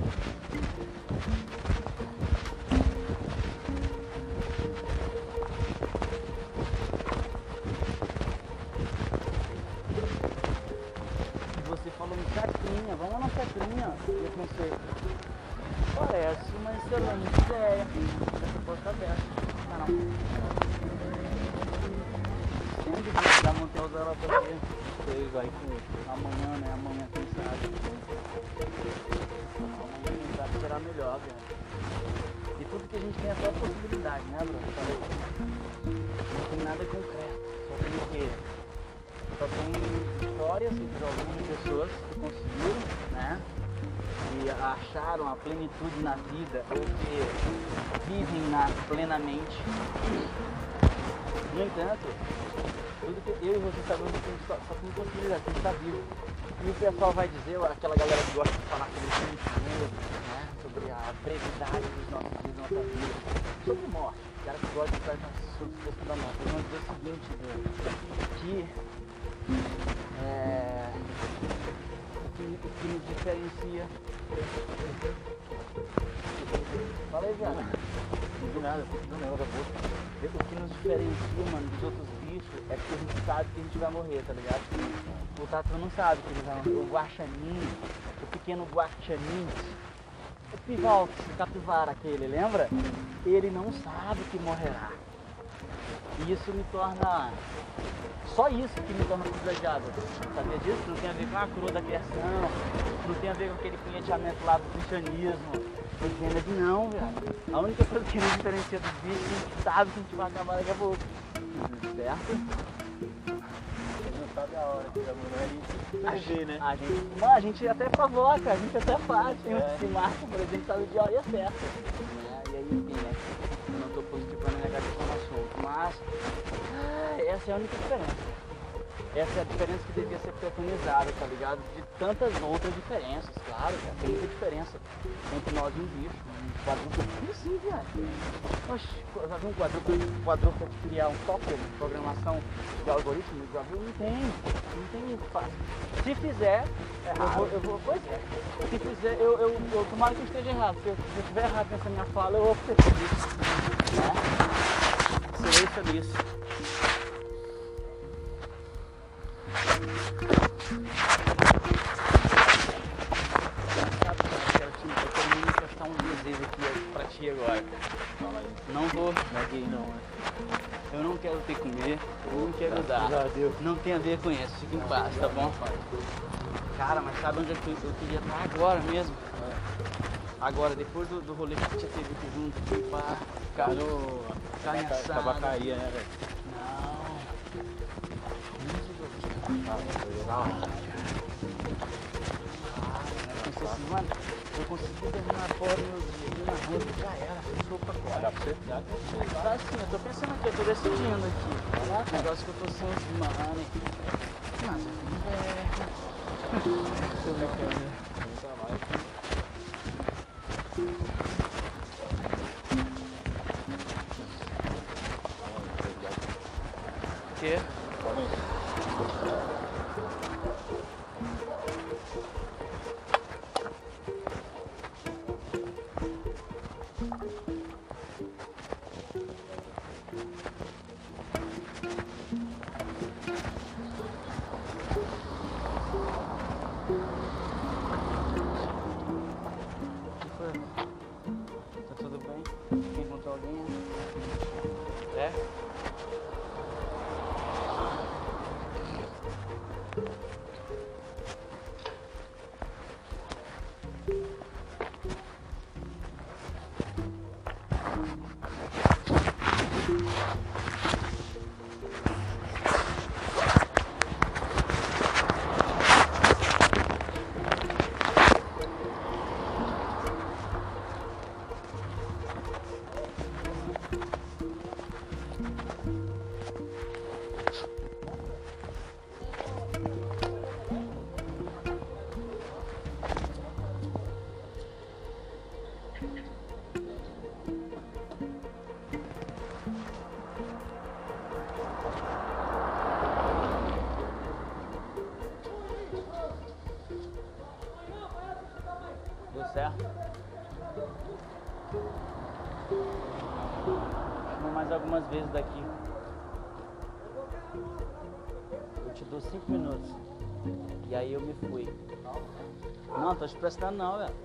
Plenitude na vida, ou que vivem na plenamente. No entanto, tudo que eu e você sabemos que a gente só, só tem possibilidade, que a gente está vivo. E o pessoal vai dizer, aquela galera que gosta de falar sobre sentimento, né? sobre a brevidade dos nossos dias, da nossa vida, sobre morte, o cara que gosta de falar sobre a questão da morte, eles vão dizer o seguinte, que é, o, que, nos diferencia. Fala aí, Jana. Não vi nada, não lembro da boca. O que nos diferencia, mano, dos outros bichos é que a gente sabe que a gente vai morrer, tá ligado? O Tatu não sabe que ele vai morrer. O guaxinim, o pequeno guaxinim, o pivox, o capivara aquele, lembra? Ele não sabe que morrerá. E isso me torna. Só isso que me torna privilegiado. Sabia disso? Não tem a ver com a coroa da criação, não tem a ver com aquele punheteamento lá do cristianismo. Que não, velho. A única coisa que nos diferencia dos bichos é que a gente sabe que a gente vai acabar daqui a pouco. Certo? Não sabe a hora que já a gente né? a gente, mano, a gente até provoca, a gente até faz. Tem É. se marca, por exemplo, sabe de hora? E enfim, ah, essa é a única diferença. Essa é a diferença que devia ser preconizada, tá ligado? De tantas outras diferenças, claro, cara. Tem muita diferença entre nós e um bicho. Um quadrúpede. Como assim, viado? Oxe, já viu um quadrúpede, um criar um software de programação de algoritmo? Já viu? Não tem. Não tem muito fácil. Se fizer, eu vou, eu vou. Pois é. Se fizer, eu, eu, eu tomara que eu esteja errado. Se eu, estiver errado nessa minha fala, eu vou feliz. Né? Um pra ti agora. Não vou, Não é gay não, né? eu não quero ter comer, eu não quero dar. Graças. Não tem a ver com isso, fica em paz, tá bom? Cara, mas sabe onde é que eu, eu queria estar agora mesmo? Agora, depois do, do rolê que a gente já teve aqui junto, pá, no... carne assada. Tabacaria, né, velho? Não. Ah. Eu pensei assim, mano, eu consegui terminar fora meu dia ali na rua, já era, fechou pra você? Dá pra você. Tá assim, eu tô pensando aqui, eu tô decidindo aqui. O negócio que eu tô sem os money. Mas, é... Deixa eu ver aqui, né? Nunca tô te prestando não, velho.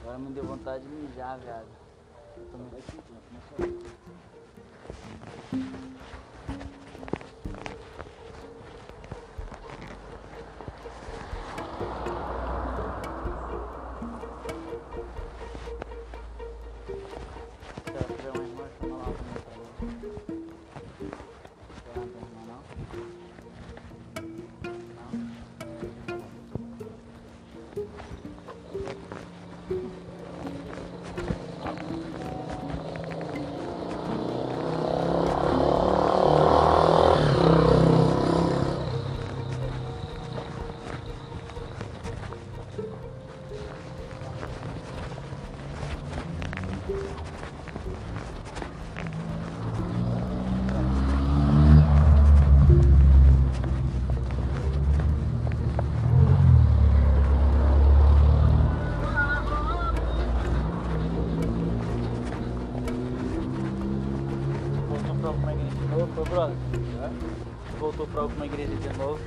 Agora me deu vontade de mijar, viado. Pra alguma igreja de novo.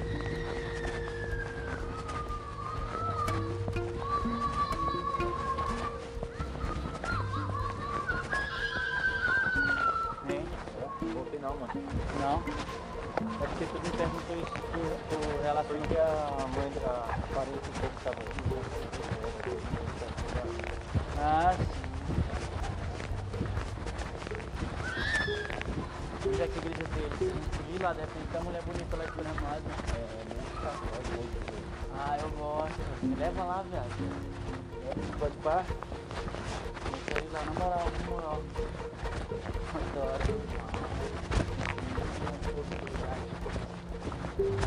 Hein? Voltei não, mano. Não? É porque tu me perguntou isso por, por relação Porque a mãe da parente dele tava Ah, sim. Onde é que a igreja dele? Vi lá, de tem uma mulher bonita lá segurando nós, né? Ah, eu gosto. Me leva lá, viado. Pode pá? Deixa eu ir lá, na moral, na moral. Adoro. Ai, tô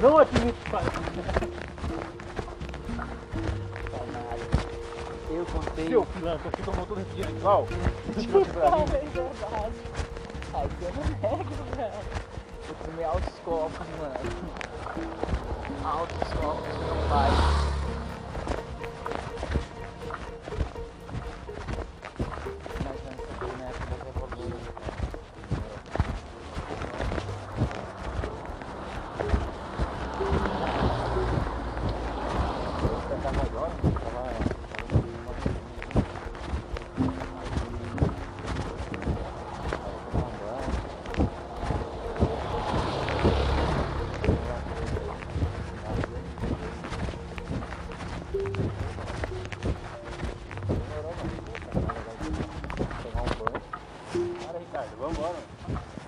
não admito. Eu contei. Seu pilantra, você tomou todo esse dinheiro igual? Não, é verdade. Ai, que eu não nego, velho. Eu tomei altos copos, mano. Para, Ricardo,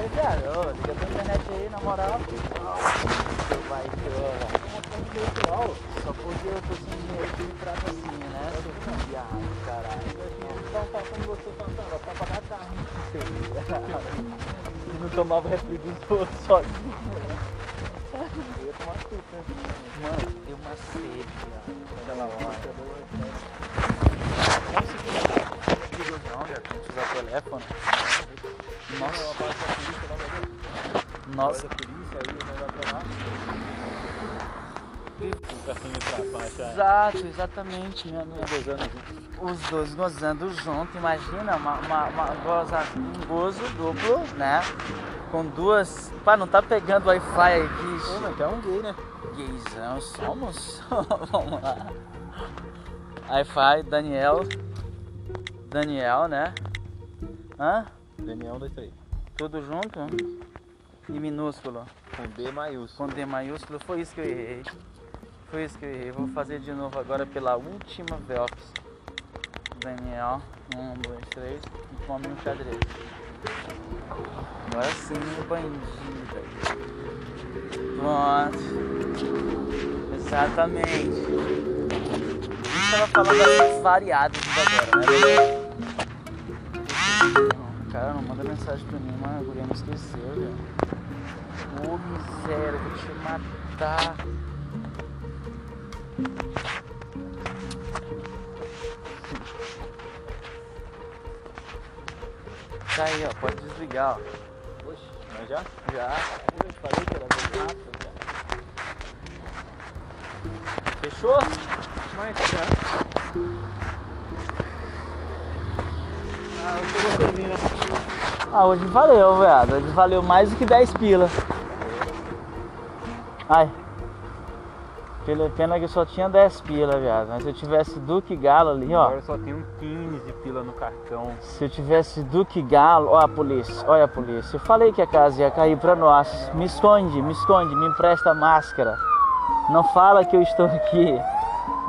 deixa exatamente, anos juntos. Os dois gozando junto, imagina, uma, uma, uma goza, um gozo duplo, né? Com duas. Pá, não tá pegando Wi-Fi aqui, Ô, mas é um gay, né? Gaysão somos? Vamos lá. Wi-Fi, Daniel. Daniel, né? Hã? Daniel, dois, três. Tudo junto? E minúsculo. Com D maiúsculo. Com D maiúsculo, foi isso que eu errei. Foi isso que eu errei. Vou fazer de novo agora pela última vez. Daniel, um, dois, três, e come um xadrez. Agora sim, o bandido. Pronto. Exatamente. Gente tava falando das variadas agora, né? Cara, não manda mensagem pra mim, mano. A guria me esqueceu, velho. Ô miséria, eu vou te matar. Tá aí, ó, pode desligar, ó. Oxe, mas já? Já. Eu falei que era bem rápido, cara. Fechou? Mas já. Ah, eu tô gostosinho, né? Ah, hoje valeu, velho. Hoje valeu mais do que 10 pila. Ai. Pela pena que eu só tinha 10 pila, viado. Mas se eu tivesse Duque Galo ali, ó. Agora só tem um 15 pila no cartão. Se eu tivesse Duque Galo, ó a polícia, olha a polícia. Eu falei que a casa ia cair pra nós. Me esconde, me esconde, me empresta a máscara. Não fala que eu estou aqui.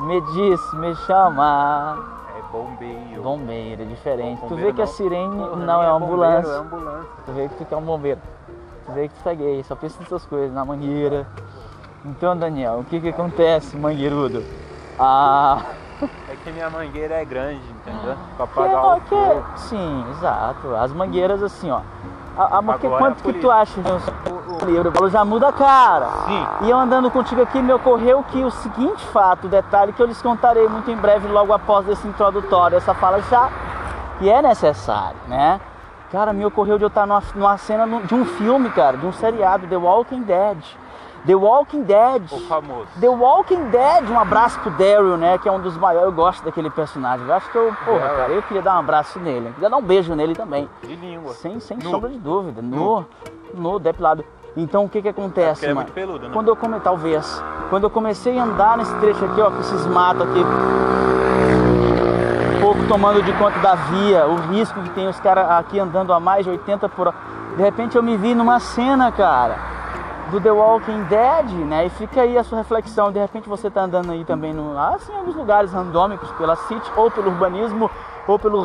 Me diz, me chama. É bombeiro. Bombeiro, é diferente. Bom, tu vê bombeiro que a não. sirene Porra, não nem é uma bombeiro, ambulância. É ambulância. Tu vê que tu quer um bombeiro. Tu vê que tu tá gay, só pensa nessas coisas, na mangueira. Então, Daniel, o que que acontece, mangueirudo? Ah, É que minha mangueira é grande, entendeu? Pra que, apagar o que, fogo. sim, exato. As mangueiras assim, ó. A, a, que, Agora quanto que tu acha? O livro falou, já muda a cara. Sim. E eu andando contigo aqui, me ocorreu que o seguinte fato, o detalhe que eu lhes contarei muito em breve, logo após esse introdutório, essa fala já, que é necessário, né? Cara, me ocorreu de eu estar numa, numa cena de um filme, cara, de um seriado, The Walking Dead. The Walking Dead. O famoso. The Walking Dead, um abraço pro Daryl, né? Que é um dos maiores, eu gosto daquele personagem. Eu acho que eu, porra, Daryl. cara, eu queria dar um abraço nele. Eu queria dar um beijo nele também. De língua. Sem, sem Nu. sombra de dúvida. No, no, depilado. Então o que que acontece, Porque é mano? muito peludo, né? Quando eu comecei, talvez, quando eu comecei a andar nesse trecho aqui, ó, com esses matos aqui, um pouco tomando de conta da via, o risco que tem os caras aqui andando a mais de 80 por hora. De repente eu me vi numa cena, cara, do The Walking Dead, né? E fica aí a sua reflexão. De repente você tá andando aí também, no, assim, em alguns lugares randômicos, pela city, ou pelo urbanismo, ou pelo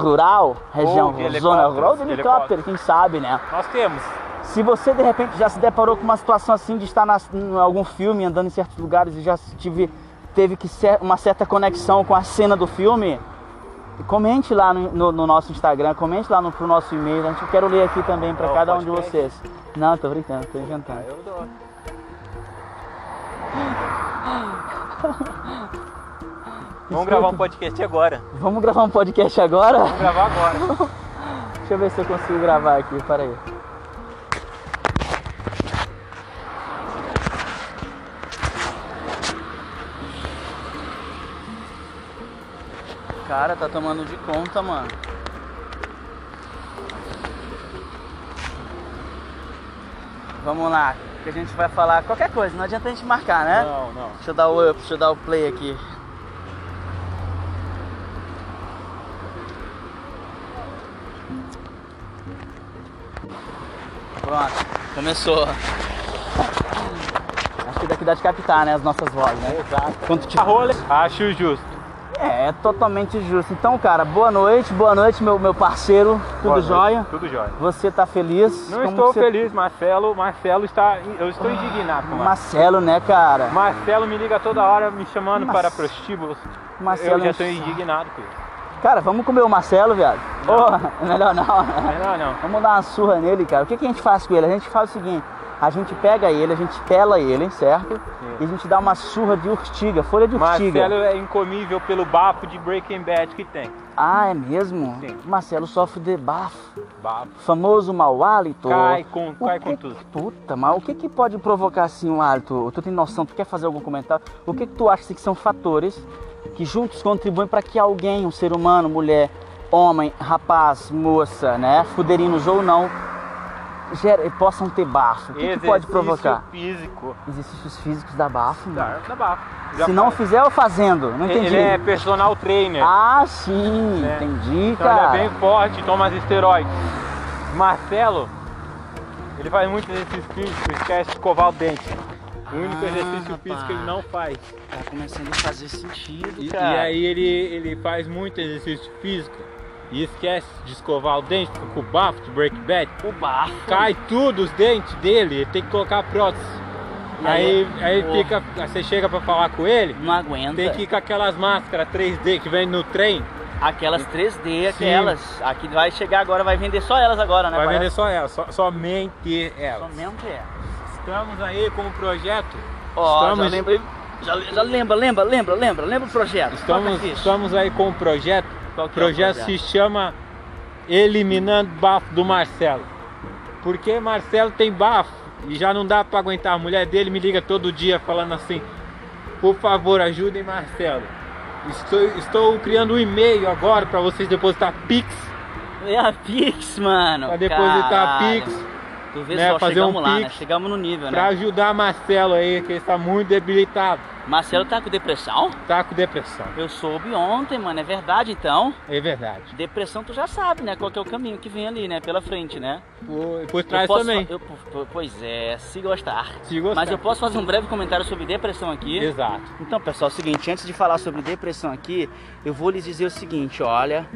rural, região, zona rural, de helicóptero, quem sabe, né? Nós temos. Se você de repente já se deparou com uma situação assim de estar em algum filme, andando em certos lugares e já tive, teve que ser uma certa conexão com a cena do filme, comente lá no, no- no nosso Instagram, comente lá no pro nosso e-mail, a gente quero ler aqui também para cada um de vocês. Não, tô brincando, tô inventando. Eu dou. Vamos gravar um podcast agora. Vamos gravar um podcast agora? Vamos gravar agora. Deixa eu ver se eu consigo gravar aqui, para aí. Cara, tá tomando de conta, mano. Vamos lá, que a gente vai falar qualquer coisa, não adianta a gente marcar, né? Não, não. Deixa eu dar o up, deixa eu dar o play aqui. Pronto, começou. Acho que daqui dá de captar, né, as nossas vozes, né? Exato. Quando te... A rola, acho justo. É, é totalmente justo. Então, cara, boa noite, boa noite, meu, meu parceiro. Tudo Boa noite. jóia? Tudo jóia. Você tá feliz? Não Como estou você- feliz, Marcelo. Marcelo está. Eu estou indignado com Marcelo. Né, cara? Marcelo me liga toda hora me chamando Mas- para prostíbulos. Marcelo eu já é um estou indignado com isso. Cara, vamos comer o Marcelo, viado? Porra, melhor não. Não, não. Vamos dar uma surra nele, cara. O que, que a gente faz com ele? A gente faz o seguinte: a gente pega ele, a gente pela ele, certo? E a gente dá uma surra de urtiga, folha de urtiga. Marcelo é incomível pelo bafo de Breaking Bad que tem. Ah, é mesmo? Sim. Marcelo sofre de bafo. Bafo. Famoso mau hálito. Cai com, O cai que- com tudo. Puta, mas o que, que pode provocar assim um hálito? Tu tem noção? Tu quer fazer algum comentário? O que, que tu acha assim, que são fatores que juntos contribuem para que alguém, um ser humano, mulher, homem, rapaz, moça, né, fuderinos ou não, gere- possam ter bafo? O que, que pode Exercício provocar? físico. Exercícios físicos da bafo, dá bafo. Já Se não faz. fizer, eu fazendo. Não entendi. Ele é personal trainer. Ah, sim, É. entendi, então ele cara. é bem forte, toma as esteroides. Marcelo, ele faz muito exercício físico, esquece de escovar o dente. O único Ah, exercício rapaz. físico que ele não faz. Tá começando a fazer sentido, E, e cara. aí ele, ele faz muito exercício físico e esquece de escovar o dente, fica com o bafo de Breaking Bad. O bafo. Cai tudo os dentes dele, ele tem que colocar a prótese. Aí, aí, aí fica, você chega pra falar com ele, Não aguenta. tem que ir com aquelas máscaras 3D que vem no trem, Aquelas 3D, Sim. aquelas. Aqui vai chegar agora, vai vender só elas agora, né? vai vender parece? só ela, só- somente ela. Somente é. Estamos aí com o projeto. Ó, Estamos- já lembra, já, já lembra, lembra, lembra, lembra, lembra o projeto. Estamos, estamos aí com o projeto. Qual O que é o projeto projeto? se chama Eliminando Bafo do Marcelo. Porque Marcelo tem bafo e já não dá pra aguentar. A mulher dele me liga todo dia falando assim: Por favor, ajudem Marcelo. Estou, estou criando um e-mail agora pra vocês depositar Pix. É a Pix, mano. Pra depositar Caralho. Pix. Tu vê né, só, fazer chegamos um lá, né? Chegamos no nível, pra né? ajudar Marcelo aí, que ele está muito debilitado. Marcelo tá com depressão? Tá com depressão. Eu soube ontem, mano. É verdade, então? É verdade. Depressão tu já sabe, né? Qual que é o caminho que vem ali, né? Pela frente, né? Por, por trás posso também. eu- po- pois é, se gostar. Se gostar. Mas eu posso fazer um breve comentário sobre depressão aqui. Exato. Então, pessoal, é o seguinte, antes de falar sobre depressão aqui, eu vou lhes dizer o seguinte, olha,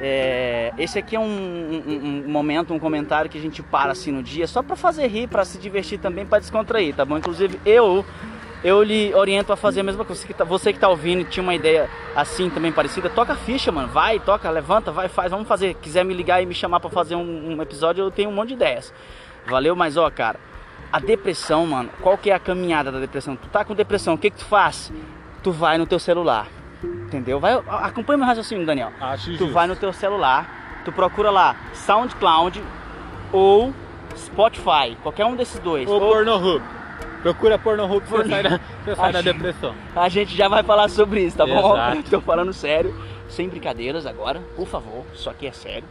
é, esse aqui é um, um- um momento, um comentário que a gente para assim no dia, só pra fazer rir, pra se divertir também, pra descontrair, tá bom? Inclusive, eu eu lhe oriento a fazer a mesma coisa. Você que tá, você que tá ouvindo tinha uma ideia assim também parecida, toca a ficha, mano. Vai, toca, levanta, vai, faz. Vamos fazer. Quiser me ligar e me chamar pra fazer um, um episódio, eu tenho um monte de ideias. Valeu, mas ó, cara, a depressão, mano, qual que é a caminhada da depressão? Tu tá com depressão, o que que tu faz? Tu vai no teu celular, entendeu? Vai, acompanha meu raciocínio, Daniel. Acho Tu justo. vai no teu celular, tu procura lá SoundCloud ou Spotify, qualquer um desses dois. Ou Ou- Pornhub. Procura Pornhub pra você sair da, você sai da depressão. A gente já vai falar sobre isso, tá bom? Exato. Tô falando sério, sem brincadeiras agora, por favor, isso aqui é sério.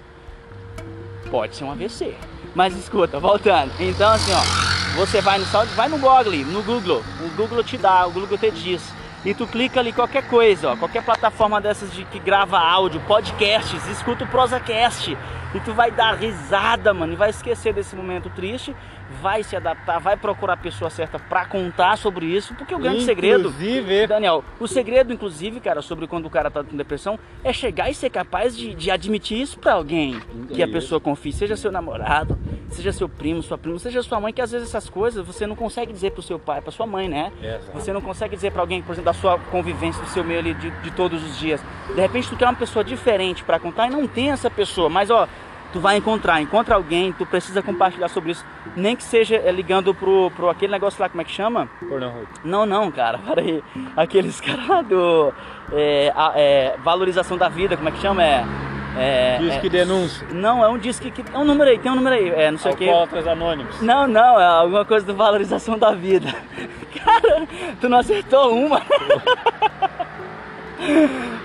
Pode ser um AVC. Mas escuta, voltando. Então assim, ó, você vai no Sound, vai no Google, no Google. O Google te dá, o Google te diz. E tu clica ali qualquer coisa, ó, qualquer plataforma dessas de que grava áudio, podcasts, escuta o Prosacast. E tu vai dar risada, mano, e vai esquecer desse momento triste, vai se adaptar, vai procurar a pessoa certa pra contar sobre isso, porque o grande segredo Inclusive, Daniel, o segredo, inclusive, cara, sobre quando o cara tá com depressão, é chegar e ser capaz de, de admitir isso pra alguém. Que a pessoa confie, seja seu namorado, seja seu primo, sua prima, seja sua mãe, que às vezes essas coisas você não consegue dizer pro seu pai, pra sua mãe, né? Exato. Você não consegue dizer pra alguém, por exemplo, da sua convivência, do seu meio ali de, de todos os dias. De repente tu quer uma pessoa diferente pra contar e não tem essa pessoa, mas ó. Tu vai encontrar, encontra alguém, tu precisa compartilhar sobre isso. Nem que seja é, ligando pro, pro aquele negócio lá, como é que chama? Pornhub. Não, não, cara, peraí. Aqueles caras lá do. é, a- é, valorização da vida, como é que chama? É. é Diz é- denúncia. Não, é um disque que. É um número aí, tem um número aí, é não sei o que. Alcoólatras anônimos. Não, não, é alguma coisa do valorização da vida. Cara, tu não acertou uma.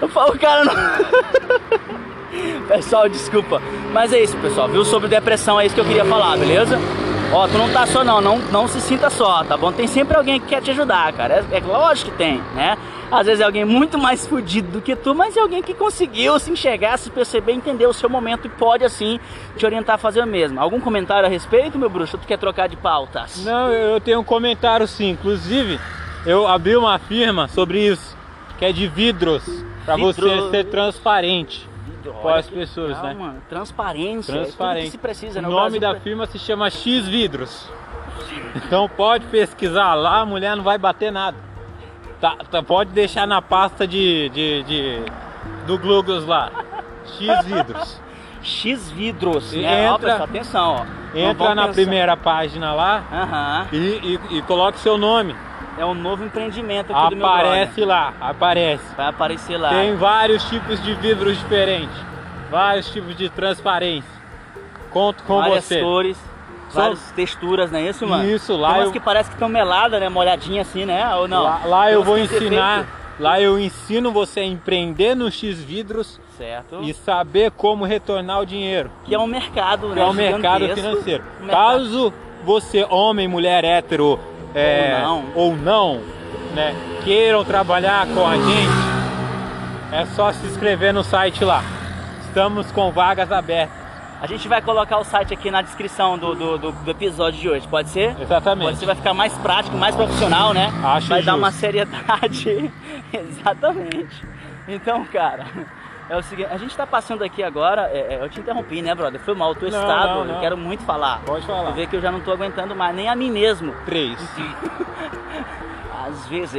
Eu falo, cara, não. Pessoal, desculpa. Mas é isso, pessoal, viu? Sobre depressão é isso que eu queria falar, beleza? Ó, tu não tá só não, não, não se sinta só, tá bom? Tem sempre alguém que quer te ajudar, cara. É, é lógico que tem, né? Às vezes é alguém muito mais fudido do que tu, mas é alguém que conseguiu se enxergar, se perceber, entender o seu momento e pode, assim, te orientar a fazer o mesmo. Algum comentário a respeito, meu bruxo? Tu quer trocar de pautas? Não, eu tenho um comentário sim. Inclusive, eu abri uma firma sobre isso, que é de vidros, pra você ser transparente. Olha as pessoas, legal, né? Mano. Transparência. É se precisa, né? o O nome da firma se chama X Vidros. Então pode pesquisar lá, a mulher não vai bater nada. Tá, tá- pode deixar na pasta de, de, de- do Glugos lá. X Vidros. X vidros, né? Ó, entra- pessoal, atenção, ó. Entra na pensar- primeira página lá e, e, e coloque seu nome. É um novo empreendimento aqui do meu. Aparece lá, aparece. Vai aparecer lá. Tem vários tipos de vidros diferentes. Vários tipos de transparência. Conto com várias você. cores, Só- várias texturas, não é isso, mano? Isso, lá Tem umas eu- que parece que estão meladas, né? Molhadinha assim, né? Ou não? Lá, lá eu vou ensinar. Lá eu ensino você a empreender no X vidros Certo. e saber como retornar o dinheiro. Que é um mercado, Que né? é o mercado financeiro. Um mercado- Caso você, homem, mulher, hétero é, Ou não. ou não, né, queiram trabalhar com a gente, é só se inscrever no site lá. Estamos com vagas abertas. A gente vai colocar o site aqui na descrição do, do, do- do episódio de hoje, pode ser? Exatamente. Você vai ficar mais prático, mais profissional, né? Acho vai dar justo. uma seriedade. Exatamente. Então, cara, é o seguinte, a gente tá passando aqui agora. é, é, eu te interrompi, né, brother? Foi mal, eu tô Não, excitado, não, não. eu quero muito falar. Pode falar. Tu vê que eu já não tô aguentando mais, nem a mim mesmo. Três. Às vezes.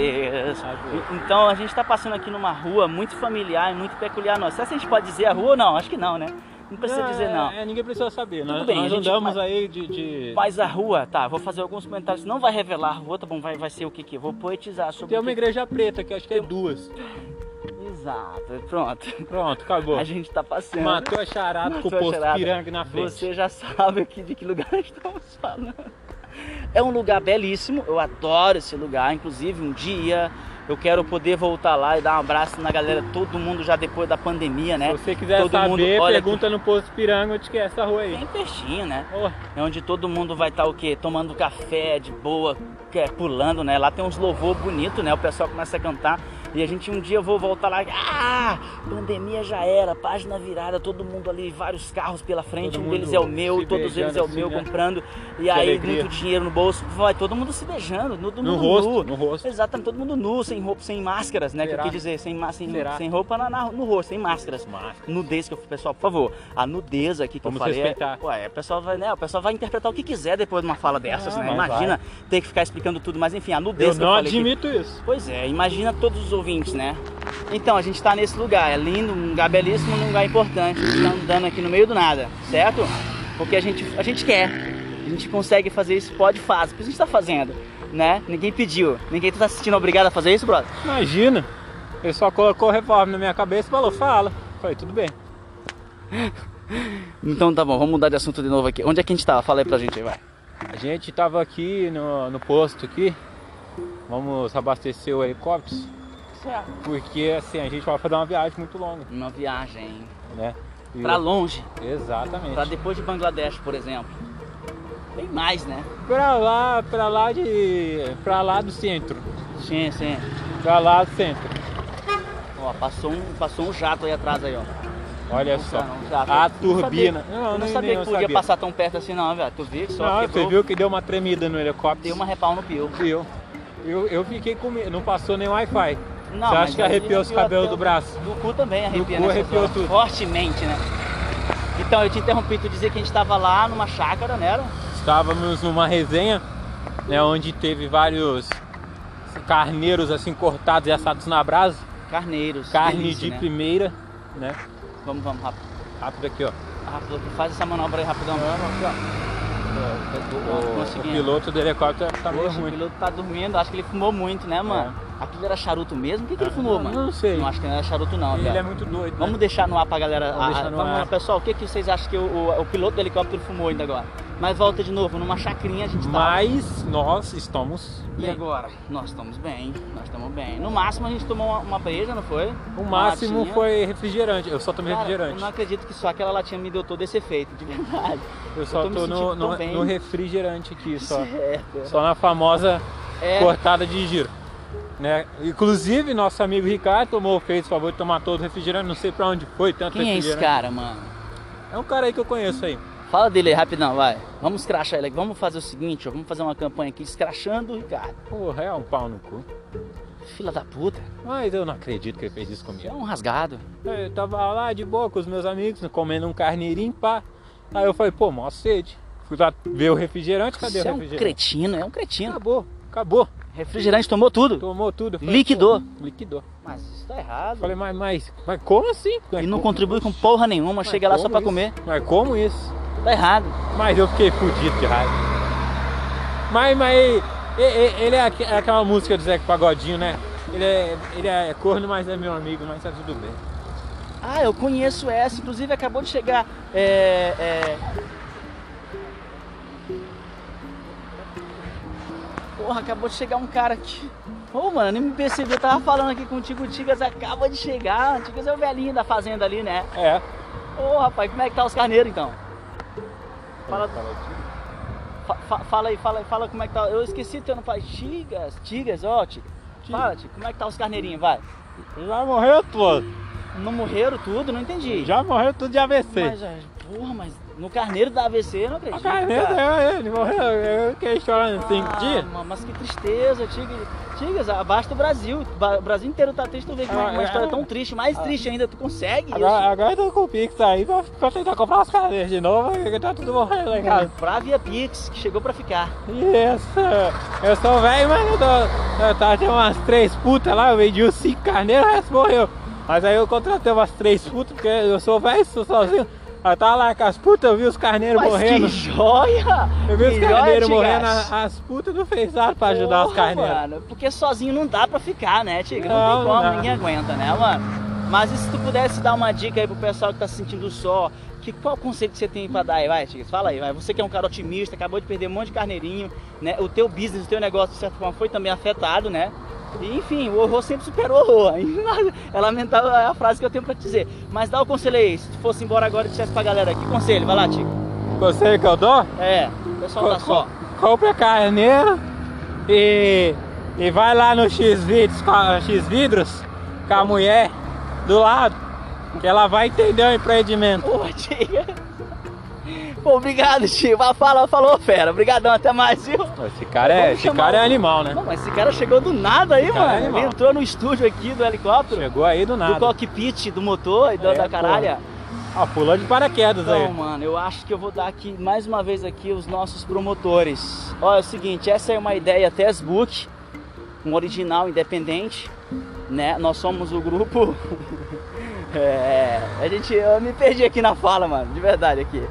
Então a gente tá passando aqui numa rua muito familiar e muito peculiar nossa. Será que a gente pode dizer a rua ou não? Acho que não, né? Não precisa dizer não. É, ninguém precisa saber. Nós, bem, nós a gente- andamos mas- aí de. de- Mas a rua, tá, vou fazer alguns comentários. Não vai revelar a rua, tá bom? Vai, vai ser o que que? Vou poetizar sobre Tem o uma que... igreja preta que acho que é duas. Exato, pronto. Pronto, acabou. A gente tá passando. Matou a charada com o Matou posto charada. piranga na frente. Você já sabe aqui de que lugar estamos falando. É um lugar belíssimo, eu adoro esse lugar. Inclusive, um dia Eu quero poder voltar lá e dar um abraço na galera, todo mundo já depois da pandemia, né? Se você quiser todo saber, mundo, olha, pergunta no posto Piranga onde que é essa rua aí. Bem pertinho, né? Oh, É onde todo mundo vai estar o quê? Tomando café de boa, é, pulando, né? Lá tem uns louvor bonito, né? O pessoal começa a cantar. E a gente um dia eu vou voltar lá. Ah! Pandemia já era, página virada, todo mundo ali, vários carros pela frente, Todo um deles é o meu, todos eles é o meu, assim, né? comprando. E Que aí, alegria. muito dinheiro no bolso. Vai todo mundo se beijando, todo no mundo rosto, nu. no rosto. Exatamente, todo mundo nu, sem roupa, sem máscaras, né? Que eu Será? quis dizer, sem, sem, Será? sem roupa na, na- no rosto, sem máscaras. Nudez que eu pessoal, por favor, a nudez aqui que Vamos eu falei. respeitar. É, ué, o pessoal vai, né? O pessoal vai interpretar o que quiser depois de uma fala dessas, Ah, né? Imagina ter que ficar explicando tudo, mas enfim, a Eu nudez que eu não falei admito isso. Pois é, imagina todos os ouvintes, né? Então, a gente tá nesse lugar, é lindo, um lugar belíssimo, um lugar importante. A gente tá andando aqui no meio do nada, certo? Porque a gente, a gente quer, a gente consegue fazer isso, pode fazer, por isso a gente tá fazendo, né? Ninguém pediu, ninguém tá se sentindo obrigado a fazer isso, brother? Imagina. Ele só colocou reforma na minha cabeça e falou, fala. Falei, tudo bem. Então tá bom, vamos mudar de assunto de novo aqui. Onde é que a gente tava? Fala aí pra gente aí, vai. A gente tava aqui no, no posto aqui. Vamos abastecer o helicóptero. Certo. Porque assim, a gente vai fazer uma viagem muito longa, Uma viagem né? E- pra longe, Exatamente. pra depois de Bangladesh, por exemplo. Tem mais, né? Pra lá, pra lá de. pra lá do centro. Sim, sim. Pra lá do centro. Ó, passou um, passou um jato aí atrás aí, ó. Olha Um só. A não turbina. Não, eu não nem- sabia que podia sabia. passar tão perto assim não, velho. Tu viu que só Não, quebrou, você viu que deu uma tremida no helicóptero? deu uma repau no pio. Viu? Eu, eu fiquei com medo, não passou nem Wi-Fi. Não, Você acha que arrepiou os cabelos do o- braço? Do cu também arrepia, cu nessas arrepiou tudo. Fortemente, né? Então, eu te interrompi, tu dizer que a gente tava lá numa chácara, né? Estávamos numa resenha, né, onde teve vários carneiros assim cortados e assados na brasa, Carneiros. carne delícia, de né? primeira, né? Vamos, vamos, rápido. Rápido aqui, ó. Rápido, faz essa manobra aí rapidão. O, o Conseguimos. piloto do helicóptero tá meio Poxa, o ruim. piloto tá dormindo, acho que ele fumou muito, né, mano? Aquilo era charuto mesmo? O que, que ele fumou, É. Não, mano? não sei. Não acho que não era charuto não, Ele velho. é muito doido. Vamos né? deixar no ar pra galera. Vamos a- deixar a- no vamos ar. lá, pessoal, o que, que vocês acham que o, o- o piloto do helicóptero fumou ainda agora? Mas volta de novo, numa chacrinha a gente tá. Mas nós estamos E bem. agora? Nós estamos bem, nós estamos bem. No máximo a gente tomou uma, uma breja, não foi? O Uma máximo latinha. foi refrigerante. Eu só tomei Cara, refrigerante. Eu não acredito que só aquela latinha me deu todo esse efeito, de verdade. Eu só tô me tô, no, no, no refrigerante aqui, só. Certo. Só na famosa É. cortada de giro. Né? Inclusive, nosso amigo Ricardo tomou, fez o favor de tomar todo o refrigerante, não sei pra onde foi, tanto Quem é esse refrigerante. cara, mano? É um cara aí que eu conheço aí. Fala dele aí, rapidão, vai. Vamos escrachar ele aqui. Vamos fazer o seguinte, ó. Vamos fazer uma campanha aqui escrachando o Ricardo. Porra, é um pau no cu. Fila da puta. Mas eu não acredito que ele fez isso É comigo. um rasgado. Eu tava lá de boa com os meus amigos, comendo um carneirinho, pá. Aí eu falei, pô, mó sede. Fui lá ver o refrigerante, cadê Você o é um refrigerante? cretino, é um cretino. Acabou, acabou. Refrigerante tomou tudo. Tomou tudo. Falei, Liquidou. Liquidou. Mas isso tá errado. Falei, mas, mas, mas como assim? E não Como- contribui com porra nenhuma, mas chega lá só pra isso? comer. Mas como isso? Tá errado. Mas eu fiquei fudido de raiva. Mas, mas ele é aque- é aquela música do Zeca Pagodinho, né? Ele é, ele é corno, mas é meu amigo, mas tá tudo bem. Ah, eu conheço essa, inclusive acabou de chegar. É, é... Porra, acabou de chegar um cara aqui. Ô, mano, eu nem me percebi, eu tava falando aqui contigo, o Tigas acaba de chegar. O Tigas é o velhinho da fazenda ali, né? É. Ô, rapaz, como é que tá os carneiros então? Fala, fa- fa- fala aí, fala aí, fala como é que tá. Eu esqueci o teu nome, Tigas, Tigas, ó, Tigas. Fala, Tigas, como é que tá os carneirinhos, vai? Já morreu todo. Não morreram tudo, não entendi. Já morreu tudo de AVC. Mas, é, porra, mas no carneiro da AVC eu não acredito. carneiro cara. é ele, morreu. Eu fiquei chorando cinco Ah, dias. mano, Mas que tristeza, Tigas. Tigas, abaixo do Brasil. O Brasil inteiro tá triste, tu vê que uma, Ah, uma é, história é. tão triste, mais triste ainda, tu consegue Agora, isso. agora eu tô com o Pix aí pra, pra tentar comprar as carneiras de novo, porque tá tudo morrendo lá em casa. Comprar via Pix, que chegou pra ficar. Isso, eu sou velho, mas eu, tô, eu tava tendo umas três putas lá, eu vendi os cinco carneiros, o resto morreu. Mas aí eu contratei umas três putas, porque eu sou velho, sou sozinho. Aí tava lá com as putas, eu vi os carneiros Mas morrendo. que joia! Eu vi os Que joia, carneiros morrendo, a- as putas não fez nada pra ajudar os Porra, carneiros. Mano, porque sozinho não dá pra ficar, né, Tiga? Não, Não, tem não como, dá. ninguém aguenta, né, mano? Mas e se tu pudesse dar uma dica aí pro pessoal que tá se sentindo só, que, qual conselho que você tem pra dar aí? Vai, Tiga, fala aí, vai. Você que é um cara otimista, acabou de perder um monte de carneirinho, né? O teu business, o teu negócio, de certa forma, foi também afetado, né? E, enfim, o horror sempre supera o horror. É lamentável a frase que eu tenho pra te dizer. Mas dá o conselho aí, se tu fosse embora agora e dissesse pra galera, que conselho? Vai lá, Tico. Conselho que eu dou? É, o pessoal tá só. Compra carneiro e, e vai lá no X-Vidros, X -vidros, com a mulher do lado, que ela vai entender o empreendimento. Pô, tia. Pô, obrigado, tio. Fala, falou, fera. Obrigadão, até mais, viu? Esse cara, é, esse cara é animal, né? Não, mas esse cara chegou do nada aí, esse mano. É entrou no estúdio aqui do helicóptero. Chegou aí do nada. Do cockpit, do motor e é, da caralha. Ah, pulou de paraquedas então, aí. Então, mano, eu acho que eu vou dar aqui, mais uma vez aqui, os nossos promotores. Olha, é o seguinte, essa é uma ideia Testbook, um original independente, né? Nós somos o grupo... é, a gente, eu me perdi aqui na fala, mano, de verdade aqui.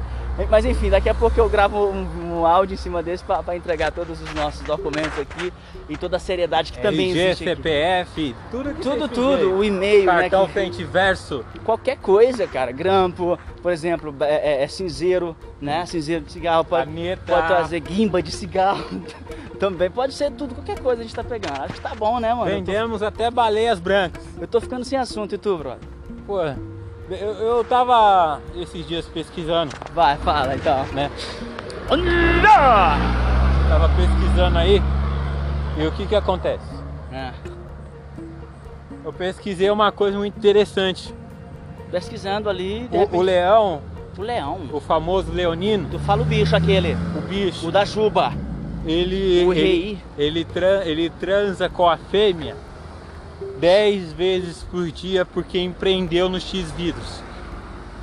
Mas enfim, daqui a pouco eu gravo um, um áudio em cima desse para entregar todos os nossos documentos aqui e toda a seriedade que RG, também existe. CPF, aqui. tudo que Tudo, tudo. O e-mail, Cartão né, que... frente verso. Qualquer coisa, cara. Grampo, por exemplo, é, é, é cinzeiro, né? Cinzeiro de cigarro. Pode, pode trazer guimba de cigarro. também pode ser tudo, qualquer coisa a gente tá pegando. Acho que tá bom, né, mano? Vendemos tô... até baleias brancas. Eu tô ficando sem assunto, e tu, brother? Pô, eu, eu tava esses dias pesquisando. Vai, fala então. Né? Tava pesquisando aí e o que que acontece? É. Eu pesquisei uma coisa muito interessante. Pesquisando ali. O, o, leão. O leão. O famoso leonino. Tu fala o bicho aquele. O bicho. O da juba. Ele. O rei. Ele, ele, ele transa com a fêmea 10 vezes por dia porque empreendeu no X vidros.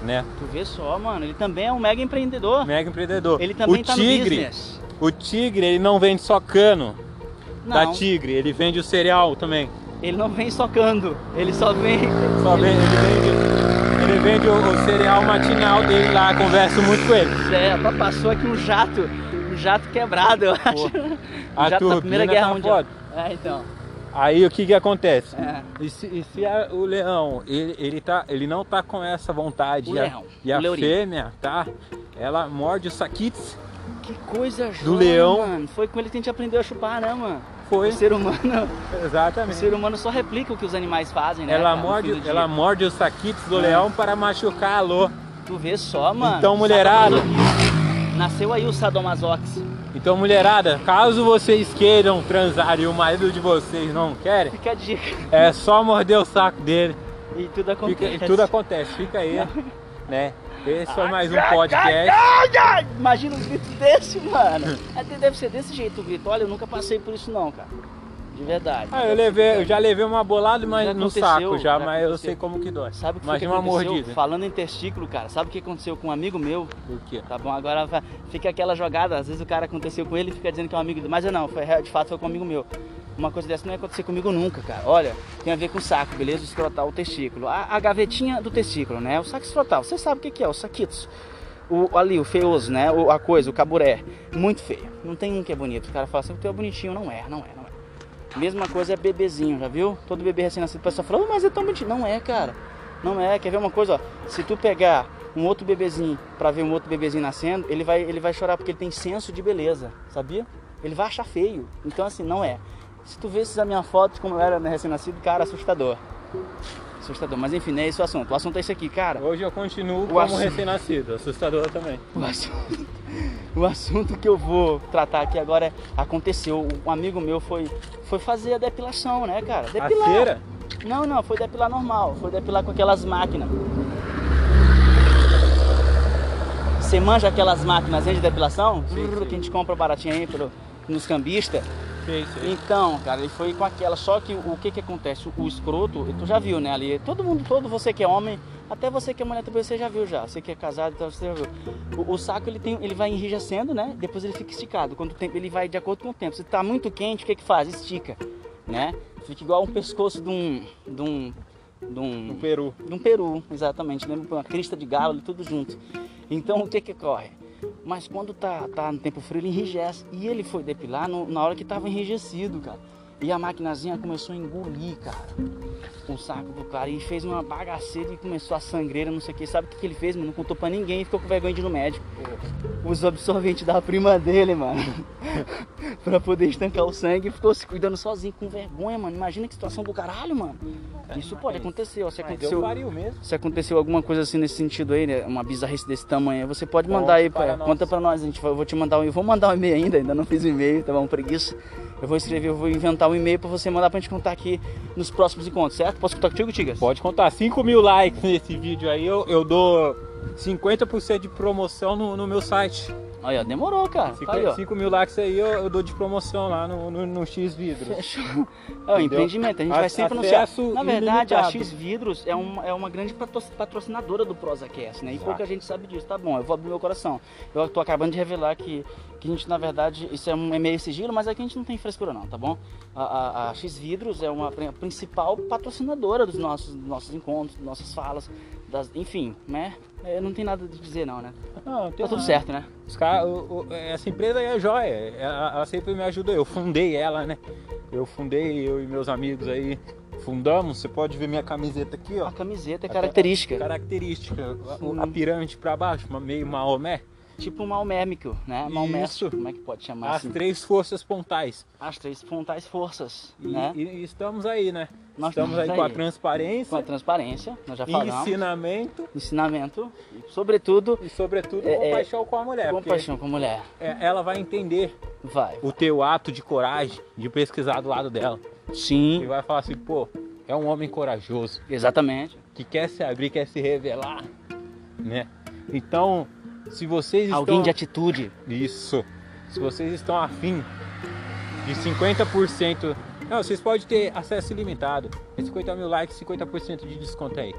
Né? Tu vê só, mano, ele também é um mega empreendedor. Mega empreendedor. Ele também o tá tigre. O tigre, ele não vende só cano não. da tigre, ele vende o cereal também. Ele não vem socando, ele só vem. Só vem, ele vende, ele vende o, o cereal matinal dele lá, converso muito com ele. É, passou aqui um jato, um jato quebrado, eu acho. a um jato da Primeira Guerra tá Mundial. Foda. É, então. Aí o que que acontece? É. E se, e se a, o leão, ele, ele, tá, ele não tá com essa vontade, o e a, leão, e a fêmea, tá? Ela morde os saquitos. Que coisa do leão. Mano. Foi com ele que a gente aprendeu a chupar, né, mano? Foi. O ser humano. Exatamente. O ser humano só replica o que os animais fazem, né? Ela, cara, morde, ela morde os saquitos do é. leão para machucar a lô. Tu vê só, mano. Então, mulherada. Nasceu aí o sadomasox. Então, mulherada, caso vocês queiram transar e o marido de vocês não querem, fica a dica. É só morder o saco dele. E tudo acontece. Fica, e tudo acontece. Fica aí, né? Esse foi mais um podcast. Imagina um grito desse, mano. Deve ser desse jeito o grito. Olha, eu nunca passei por isso não, cara. De verdade. Ah, eu, levei, eu já levei uma bolada mas no saco já, já mas eu sei como que dói. Sabe o que Imagina uma mordida. Falando em testículo, cara, sabe o que aconteceu com um amigo meu? O quê? Tá bom, agora fica aquela jogada, às vezes o cara aconteceu com ele e fica dizendo que é um amigo dele. Mas eu não, foi, de fato foi com um amigo meu. Uma coisa dessa não ia acontecer comigo nunca, cara. Olha, tem a ver com o saco, beleza? Escrotal, o testículo. A, a gavetinha do testículo, né? O saco escrotal. Você sabe o que, que é, os saquitos. O, ali, o feioso, né? O, a coisa, o caburé. Muito feio. Não tem um que é bonito. O cara fala assim, o teu é bonitinho. Não é, não é, não é. Mesma coisa é bebezinho, já viu? Todo bebê recém-nascido, o pessoal fala, mas é tão bonitinho. Não é, cara. Não é. Quer ver uma coisa? Ó? Se tu pegar um outro bebezinho para ver um outro bebezinho nascendo, ele vai, ele vai chorar porque ele tem senso de beleza, sabia? Ele vai achar feio. Então, assim, não é. Se tu vês a minha foto como eu era recém-nascido, cara, assustador. Assustador. Mas enfim, não é esse o assunto. O assunto é esse aqui, cara. Hoje eu continuo o como assunto... recém-nascido. Assustador também. O assunto... o assunto que eu vou tratar aqui agora é. Aconteceu. Um amigo meu foi, foi fazer a depilação, né, cara? Depilar. A cera? Não, não, foi depilar normal. Foi depilar com aquelas máquinas. Você manja aquelas máquinas de depilação? Sim, sim. Que a gente compra baratinho aí pelo, nos cambistas. Então, cara, ele foi com aquela. Só que o que que acontece? O, escroto, tu já viu, né? Ali, todo mundo, todo você que é homem, até você que é mulher também, você já viu já. Você que é casado, então você já viu. O, o, saco ele tem, ele vai enrijecendo, né? Depois ele fica esticado. Quando o tempo, ele vai de acordo com o tempo. Se tá muito quente, o que que faz? Estica, né? Fica igual um pescoço de um, de um de um, um peru. De um peru, exatamente. Lembra uma crista de galo, tudo junto. Então o que que ocorre? Mas quando tá, tá no tempo frio, ele enrijece. E ele foi depilar no, na hora que tava enrijecido, cara. E a maquinazinha começou a engolir, cara, o saco do cara. E fez uma bagaceira e começou a sangreira, não sei o que. Sabe o que, que ele fez, mano? Não contou pra ninguém e ficou com vergonha de ir no médico. Os absorventes da prima dele, mano. pra poder estancar o sangue e ficou se cuidando sozinho, com vergonha, mano. Imagina que situação do caralho, mano. Isso pode acontecer, ó. Se aconteceu, se aconteceu alguma coisa assim nesse sentido aí, né? Uma bizarrice desse tamanho, você pode mandar aí, para pra, conta pra nós. A gente eu vou te mandar um, eu vou mandar um e-mail ainda, ainda não fiz o e-mail, tá bom? Preguiça. Eu vou escrever, eu vou inventar um e-mail pra você mandar pra gente contar aqui nos próximos encontros, certo? Posso contar contigo, Tigas? Pode contar 5 mil likes nesse vídeo aí, eu, eu dou 50% de promoção no, no meu site. Aí, ó, demorou, cara. Tá aí, ó. 5 mil likes aí eu, eu dou de promoção lá no, no, no X Vidros. Fechou. É o empreendimento, a gente A- vai sempre anunciar. Na verdade, a ilimitado. X Vidros é uma, é uma grande patro- patrocinadora do ProsaCast, né? E Exato. pouca gente sabe disso. Tá bom, eu vou abrir meu coração. Eu tô acabando de revelar que, que a gente, na verdade, isso é, um, é meio sigilo, mas aqui a gente não tem frescura não, tá bom? A, a- a X Vidros é uma pri- principal patrocinadora dos nossos, dos nossos encontros, das nossas falas, das, enfim, né? É, não tem nada de dizer não, né? Não, Tá tudo certo, né? Os cara, o- o- essa empresa aí é joia, ela, ela sempre me ajudou. Eu fundei ela, né? Eu fundei, eu e meus amigos aí fundamos. Você pode ver minha camiseta aqui, ó. A camiseta é A- característica. Característica, Sim. a, pirâmide pra baixo, meio Maomé. Tipo um malmérmico, né? Maomé, Isso. como é que pode chamar As assim? três forças pontais. As três frontais forças, E, né? e- e estamos aí, né? Nós estamos aí, com a transparência, com a transparência, nós já falamos. ensinamento Ensinamento e, sobretudo, e, sobretudo, É, é, compaixão com a mulher. compaixão com a mulher. é- ela vai entender Vai. o teu ato de coragem de pesquisar do lado dela. E Sim, vai falar assim, pô, é um homem corajoso. exatamente. que quer se abrir, quer se revelar, né? Então, se vocês Alguém estão de atitude. isso, se vocês estão afim de 50%, não, vocês podem ter acesso ilimitado, é 50 mil likes, 50% de desconto aí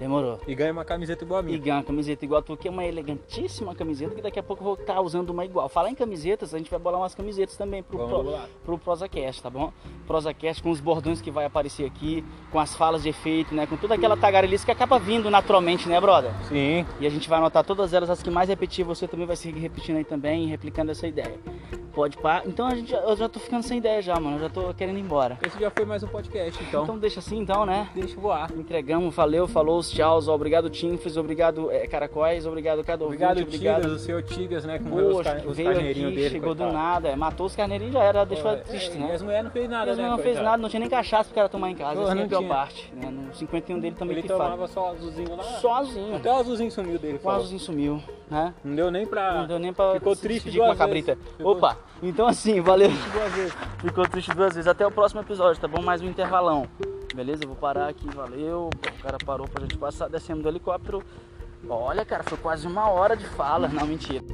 Demorou. e ganha uma camiseta igual a E minha. ganha uma camiseta igual a tua, que é uma elegantíssima camiseta, que daqui a pouco eu vou estar usando uma igual. Falar em camisetas, a gente vai bolar umas camisetas também pro, Vamos pro, pro ProsaCast, tá bom? ProsaCast com os bordões que vai aparecer aqui, com as falas de efeito, né? Com toda aquela tagarelice que acaba vindo naturalmente, né, brother? Sim, E a gente vai anotar todas elas, as que mais repetir, você também vai seguir repetindo aí também, replicando essa ideia. Pode pá. Então a gente, eu já tô ficando sem ideia já, mano. Eu já tô querendo ir embora. esse já foi mais um podcast, então, Então deixa assim então, né? deixa voar. Entregamos, valeu, falou, os ó, obrigado Tinfres, obrigado é, Caracóis, obrigado cada ouvinte, Obrigado, obrigado. Tigas, o seu Tigas, né, com os, Poxa, os veio carneirinhos aqui, dele, chegou do coitado. nada, é, matou os carneirinhos já era, deixou Pô, triste, é, né? As mulheres não fez nada, Eles né, não fez coitado? nada, não tinha nem cachaça pro cara tomar em casa, essa é não a pior parte, né? No 51 dele também Ele que fala. tomava só azulzinho lá. Sozinho, Até o azulzinho sumiu dele, o azulzinho sumiu, Não deu nem pra... Não deu nem pra Ficou triste com uma duas cabrita. Ficou- Opa, então assim, valeu. duas vezes. Ficou triste duas vezes. Até o próximo episódio, tá bom? Mais um intervalão. Beleza? Eu vou parar aqui, valeu. O cara parou pra gente passar, descendo do helicóptero. Olha, cara, foi quase uma hora de fala. Não, mentira.